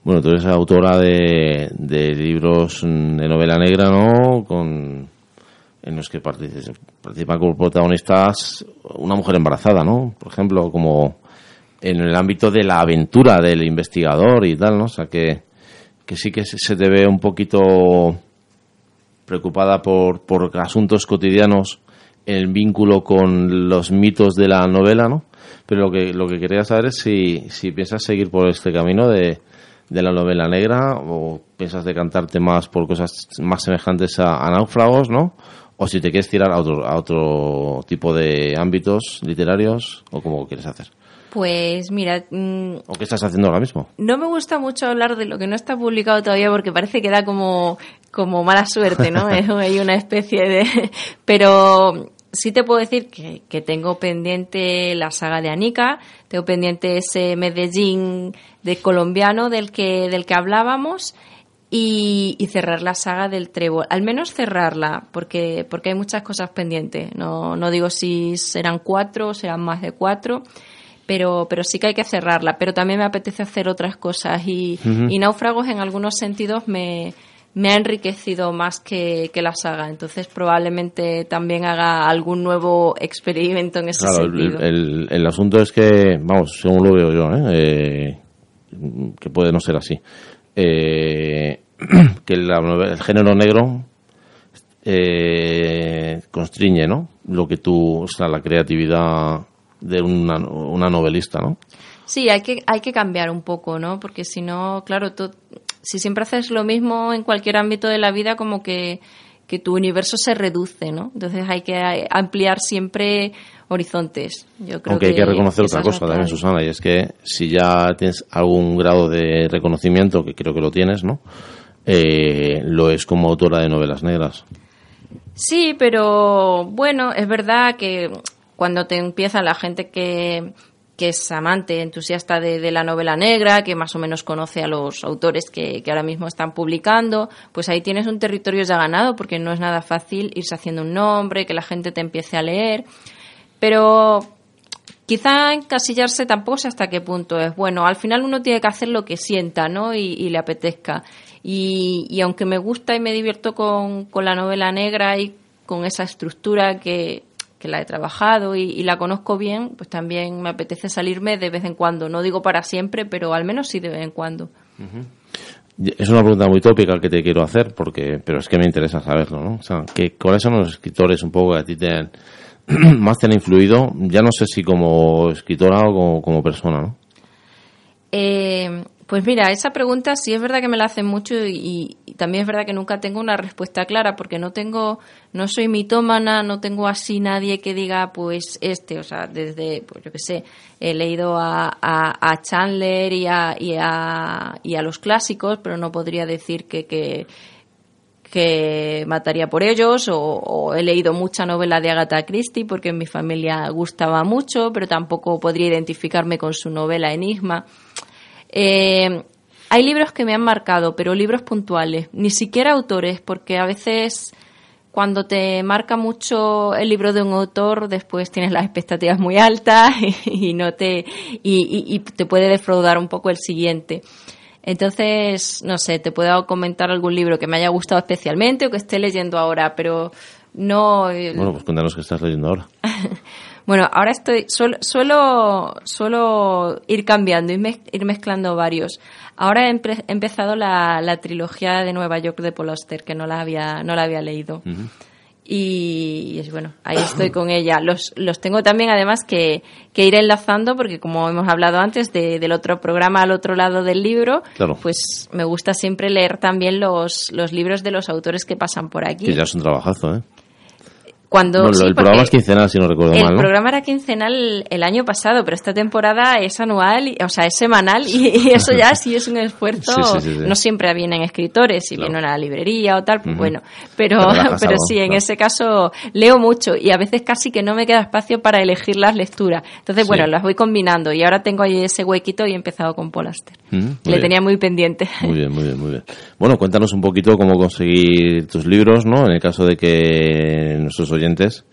Bueno, tú eres autora de, libros de novela negra, ¿no? Con, en los que partici- participan como protagonistas una mujer embarazada, ¿no? Por ejemplo, como en el ámbito de la aventura del investigador y tal, ¿no? O sea, que, que sí que se te ve un poquito preocupada por, por asuntos cotidianos en vínculo con los mitos de la novela, ¿no? Pero lo que, lo que quería saber es si, si piensas seguir por este camino de, de la novela negra o piensas decantarte más por cosas más semejantes a, a náufragos, ¿no? O si te quieres tirar a otro, a otro tipo de ámbitos literarios o cómo quieres hacer. Pues mira, mm, ¿O qué estás haciendo ahora mismo? no me gusta mucho hablar de lo que no está publicado todavía porque parece que da como, como mala suerte, ¿no? Hay una especie de... Pero sí te puedo decir que, que tengo pendiente la saga de Anika, tengo pendiente ese Medellín de colombiano del que, del que hablábamos y, y cerrar la saga del trébol. Al menos cerrarla, porque, porque hay muchas cosas pendientes. No, no digo si serán cuatro o serán más de cuatro, pero, pero sí que hay que cerrarla. Pero también me apetece hacer otras cosas y, y Náufragos en algunos sentidos me, me ha enriquecido más que, que la saga. Entonces probablemente también haga algún nuevo experimento en ese Claro, el, sentido. el- el asunto es que, vamos, según lo veo yo, ¿eh? Eh, que puede no ser así, eh, que la el género negro eh, constriñe, ¿no? Lo que tú, o sea, la creatividad de una, una novelista, ¿no? Sí, hay que, hay que cambiar un poco, ¿no? Porque si no, claro, tú, si siempre haces lo mismo en cualquier ámbito de la vida, como que, que tu universo se reduce, ¿no? Entonces hay que ampliar siempre horizontes. Yo creo Aunque hay que reconocer otra cosa también. Susana, y es que si ya tienes algún grado de reconocimiento, que creo que lo tienes, ¿no? Eh, lo es como autora de novelas negras. Sí, pero bueno, es verdad que cuando te empieza la gente que, que es amante, entusiasta de, la novela negra, que más o menos conoce a los autores que, ahora mismo están publicando, pues ahí tienes un territorio ya ganado, porque no es nada fácil irse haciendo un nombre, que la gente te empiece a leer. Pero quizá encasillarse tampoco sé hasta qué punto es bueno. Al final uno tiene que hacer lo que sienta, ¿no? Y, le apetezca. Y, aunque me gusta y me divierto con la novela negra y con esa estructura que, que la he trabajado y, y la conozco bien, pues también me apetece salirme de vez en cuando. No digo para siempre, pero al menos sí de vez en cuando. Es una pregunta muy tópica que te quiero hacer, porque, pero es que me interesa saberlo, ¿no? O sea, que, ¿cuáles son los escritores un poco que a ti te han, más te han influido? Ya no sé si como escritora o como, como persona, ¿no? Eh, pues mira, esa pregunta sí es verdad que me la hacen mucho y, también es verdad que nunca tengo una respuesta clara porque no tengo, no soy mitómana, no tengo así nadie que diga pues este, o sea, desde, pues yo qué sé, he leído a Chandler y a, y, a, y a los clásicos, pero no podría decir que, que, que mataría por ellos o, o he leído mucha novela de Agatha Christie porque en mi familia gustaba mucho, pero tampoco podría identificarme con su novela Enigma. Eh, hay libros que me han marcado, pero libros puntuales, ni siquiera autores, porque a veces cuando te marca mucho el libro de un autor, después tienes las expectativas muy altas y, no te y, y- y te puede defraudar un poco el siguiente. Entonces, no sé, te puedo comentar algún libro que me haya gustado especialmente o que esté leyendo ahora, pero no. Bueno, pues cuéntanos qué estás leyendo ahora. Bueno, ahora estoy, suelo, suelo, suelo ir cambiando, ir, mez- ir mezclando varios. Ahora he, empe- he empezado la, la trilogía de Nueva York de Paul Auster, que no la había, no la había leído. Y, y es bueno, ahí estoy con ella. Los, los tengo también además que, que ir enlazando porque como hemos hablado antes de- del otro programa al otro lado del libro, Claro. pues me gusta siempre leer también los, los libros de los autores que pasan por aquí. Que ya es un trabajazo, ¿eh? Cuando, Bueno, sí, el programa es quincenal, si no recuerdo el mal, ¿no? programa era quincenal el año pasado, pero esta temporada es anual, y- o sea, es semanal y, y eso ya sí es un esfuerzo. Sí, sí. No siempre vienen escritores, si Claro. vienen a la librería o tal, pues Ujú. bueno. Pero, pero sí, en claro. ese caso leo mucho y a veces casi que no me queda espacio para elegir las lecturas. Entonces, bueno, las voy combinando y ahora tengo ahí ese huequito y he empezado con Paul Auster. Mm, muy Le bien. tenía muy pendiente. Muy bien, muy bien, muy bien. Bueno, cuéntanos un poquito cómo conseguir tus libros, ¿no? En el caso de que nuestros oyentes,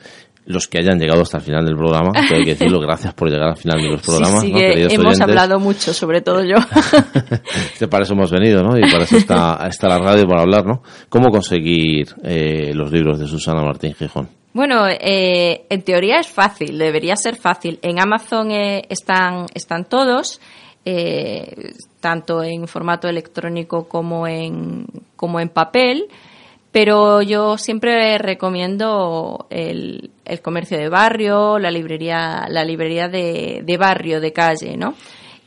los que hayan llegado hasta el final del programa, que hay que decirlo, gracias por llegar al final de los programas, sí, sí, ¿no? que hemos oyentes. hablado mucho, sobre todo yo. para eso hemos venido, ¿no? Y para eso está, está la radio para hablar, ¿no? ¿Cómo conseguir eh, los libros de Susana Martín Gijón? Bueno, eh, en teoría es fácil, debería ser fácil. En Amazon eh, están, están todos, eh, tanto en formato electrónico como en, como en papel, pero yo siempre recomiendo el, el comercio de barrio, la librería, la librería de, de barrio, de calle, ¿no?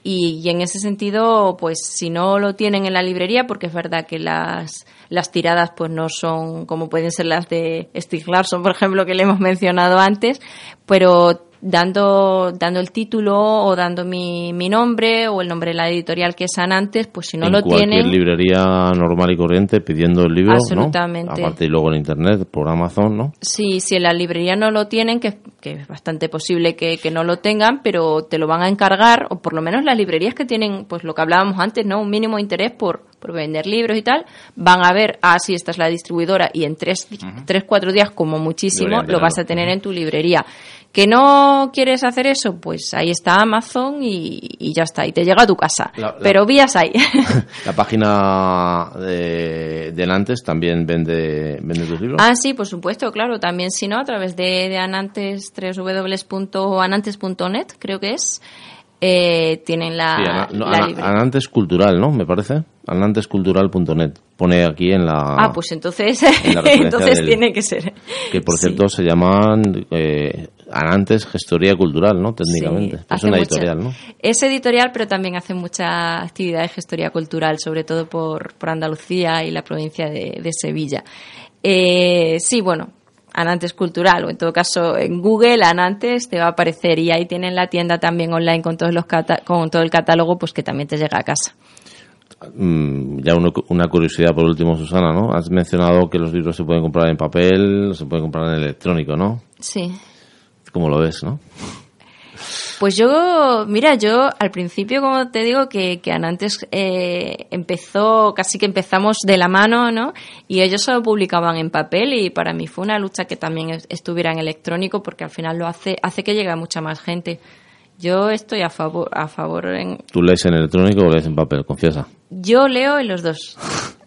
Y, y en ese sentido, pues si no lo tienen en la librería, porque es verdad que las, las tiradas pues no son como pueden ser las de Stieg Larsson, por ejemplo, que le hemos mencionado antes, pero dando, dando el título o dando mi, mi nombre o el nombre de la editorial que sean antes, pues si no en lo cualquier tienen... librería normal y corriente pidiendo el libro, Absolutamente. ¿no? Aparte y luego en internet, por Amazon, ¿no? Sí, si en la librería no lo tienen, que, que es bastante posible que, que no lo tengan, pero te lo van a encargar, o por lo menos las librerías que tienen, pues lo que hablábamos antes, ¿no? Un mínimo interés por, por vender libros y tal, van a ver, ah, sí, esta es la distribuidora, y en tres, tres cuatro días, como muchísimo, lo vas a tener en tu librería. ¿Que no quieres hacer eso? Pues ahí está Amazon y, y ya está, y te llega a tu casa. La- la- Pero vías ahí. La página de, de Nantes también vende, vende tus libros. Ah, sí, por supuesto, claro. También, si no, a través de, de Anantes, www.anantes.net, creo que es, eh, tienen la, Sí, Ana- no, la Ana- librería. Anantes Cultural, ¿no? Me parece. Anantescultural.net. Pone aquí en la... Ah, pues entonces, entonces del- tiene que ser. Que por Sí. cierto se llaman eh, Anantes Gestoría Cultural, ¿no? Técnicamente. Sí, es una mucha- editorial, ¿no? Es editorial, pero también hace mucha actividad de gestoría cultural, sobre todo por, por Andalucía y la provincia de, de Sevilla. Eh, sí, bueno, Anantes Cultural, o en todo caso en Google, Anantes te va a aparecer y ahí tienen la tienda también online con todos los cata- con todo el catálogo, pues que también te llega a casa. Mm, ya uno- una curiosidad por último, Susana, ¿no? Has mencionado que los libros se pueden comprar en papel, se pueden comprar en electrónico, ¿no? Sí. ¿Cómo lo ves, no? Pues yo, mira, yo al principio, como te digo, que, que Anantes eh, empezó, casi que empezamos de la mano, ¿no? Y ellos solo publicaban en papel y para mí fue una lucha que también es- estuviera en electrónico porque al final lo hace, hace que llegue a mucha más gente. Yo estoy a favor, a favor en, ¿Tú lees en electrónico o lees en papel? Confiesa. yo leo en los dos.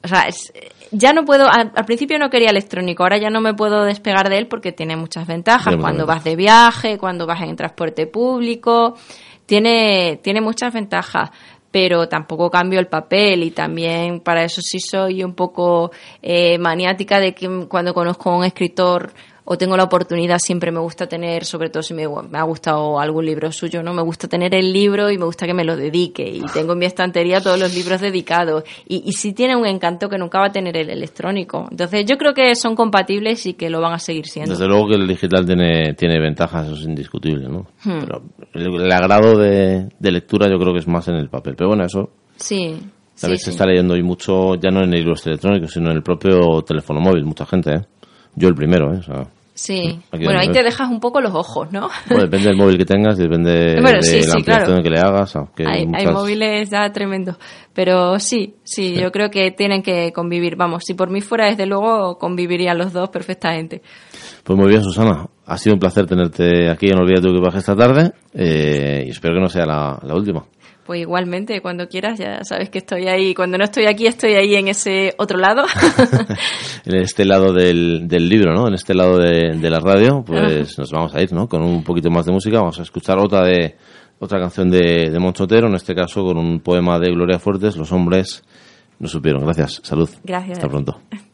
O sea, es- ya no puedo, al, al principio no quería electrónico, ahora ya no me puedo despegar de él porque tiene muchas ventajas. Cuando vas de viaje, cuando vas en transporte público, tiene, tiene muchas ventajas. Pero tampoco cambio el papel y también para eso sí soy un poco eh, maniática de que cuando conozco a un escritor o tengo la oportunidad siempre me gusta tener, sobre todo si me, me ha gustado algún libro suyo, ¿no? Me gusta tener el libro y me gusta que me lo dedique. Y tengo en mi estantería todos los libros dedicados. Y, y sí tiene un encanto que nunca va a tener el electrónico. Entonces yo creo que son compatibles y que lo van a seguir siendo. Desde luego que el digital tiene, tiene ventajas, eso es indiscutible, ¿no? Hmm. Pero el, el agrado de, de lectura yo creo que es más en el papel. Pero bueno, eso Sí. Sabes, sí, se sí. está leyendo hoy mucho, ya no en libros electrónicos, sino en el propio teléfono móvil, mucha gente, ¿eh? Yo el primero, ¿eh? O sea, Sí. Bueno, ahí te dejas un poco los ojos, ¿no? bueno, depende del móvil que tengas depende Bueno, de sí, la ampliación claro. que le hagas. aunque Hay, móviles ya tremendos. Pero sí, sí, yo creo que tienen que convivir. Vamos, si por mí fuera, desde luego, convivirían los dos perfectamente. Pues muy bien, Susana. Ha sido un placer tenerte aquí en Olvídate tu equipaje esta tarde eh, y espero que no sea la, la última. Pues igualmente, cuando quieras, ya sabes que estoy ahí. Cuando no estoy aquí, estoy ahí en ese otro lado. en este lado del, del libro, ¿no? En este lado de, de la radio, pues nos vamos a ir, ¿no? Con un poquito más de música. Vamos a escuchar otra de otra canción de, de Monchotero, en este caso con un poema de Gloria Fuertes, Los hombres no supieron. Gracias. Salud. Gracias. Hasta pronto.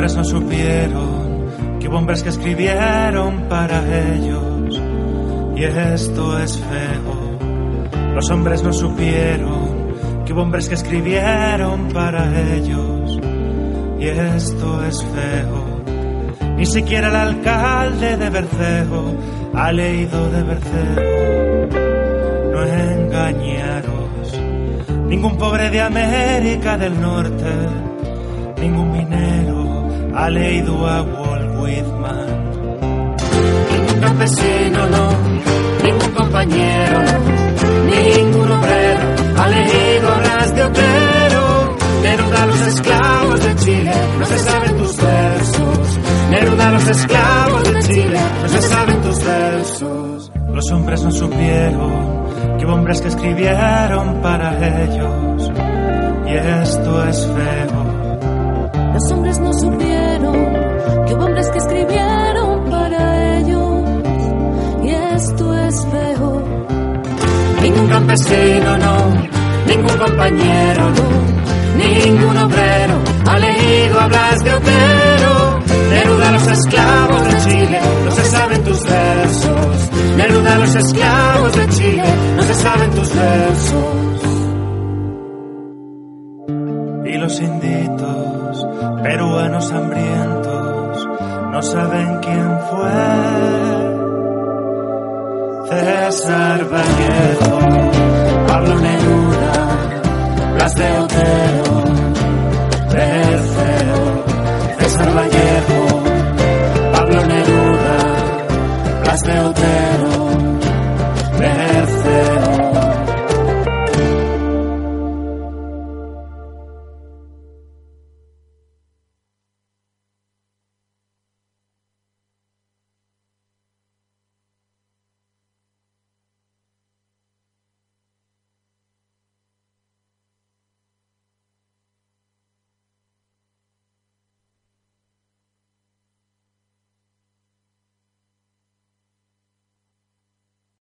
hombres no supieron que hubo hombres que escribieron para ellos y esto es feo. Los hombres no supieron que hubo hombres que escribieron para ellos y esto es feo. Ni siquiera el alcalde de Bercejo ha leído de Bercejo. No engañaros, ningún pobre de América del Norte, minero ha leído a Walt Whitman. Ningún campesino, no, ningún compañero, no, ningún obrero ha leído obras de Otero. Neruda los esclavos de Chile, no se saben tus versos. Neruda los esclavos de Chile, no se saben tus versos. Los hombres no supieron que hubo hombres que escribieron para ellos y esto es feo. Los hombres no supieron que hubo hombres que escribieron para ellos y esto es feo. Ningún campesino, no, ningún compañero, no, ningún obrero ha leído hablas de Otero. Neruda los esclavos de Chile, no se saben tus versos. Neruda los esclavos de Chile, no se saben tus versos. Hambrientos, no saben quién fue. César Vallejo, Pablo Neruda, Blas de Otero,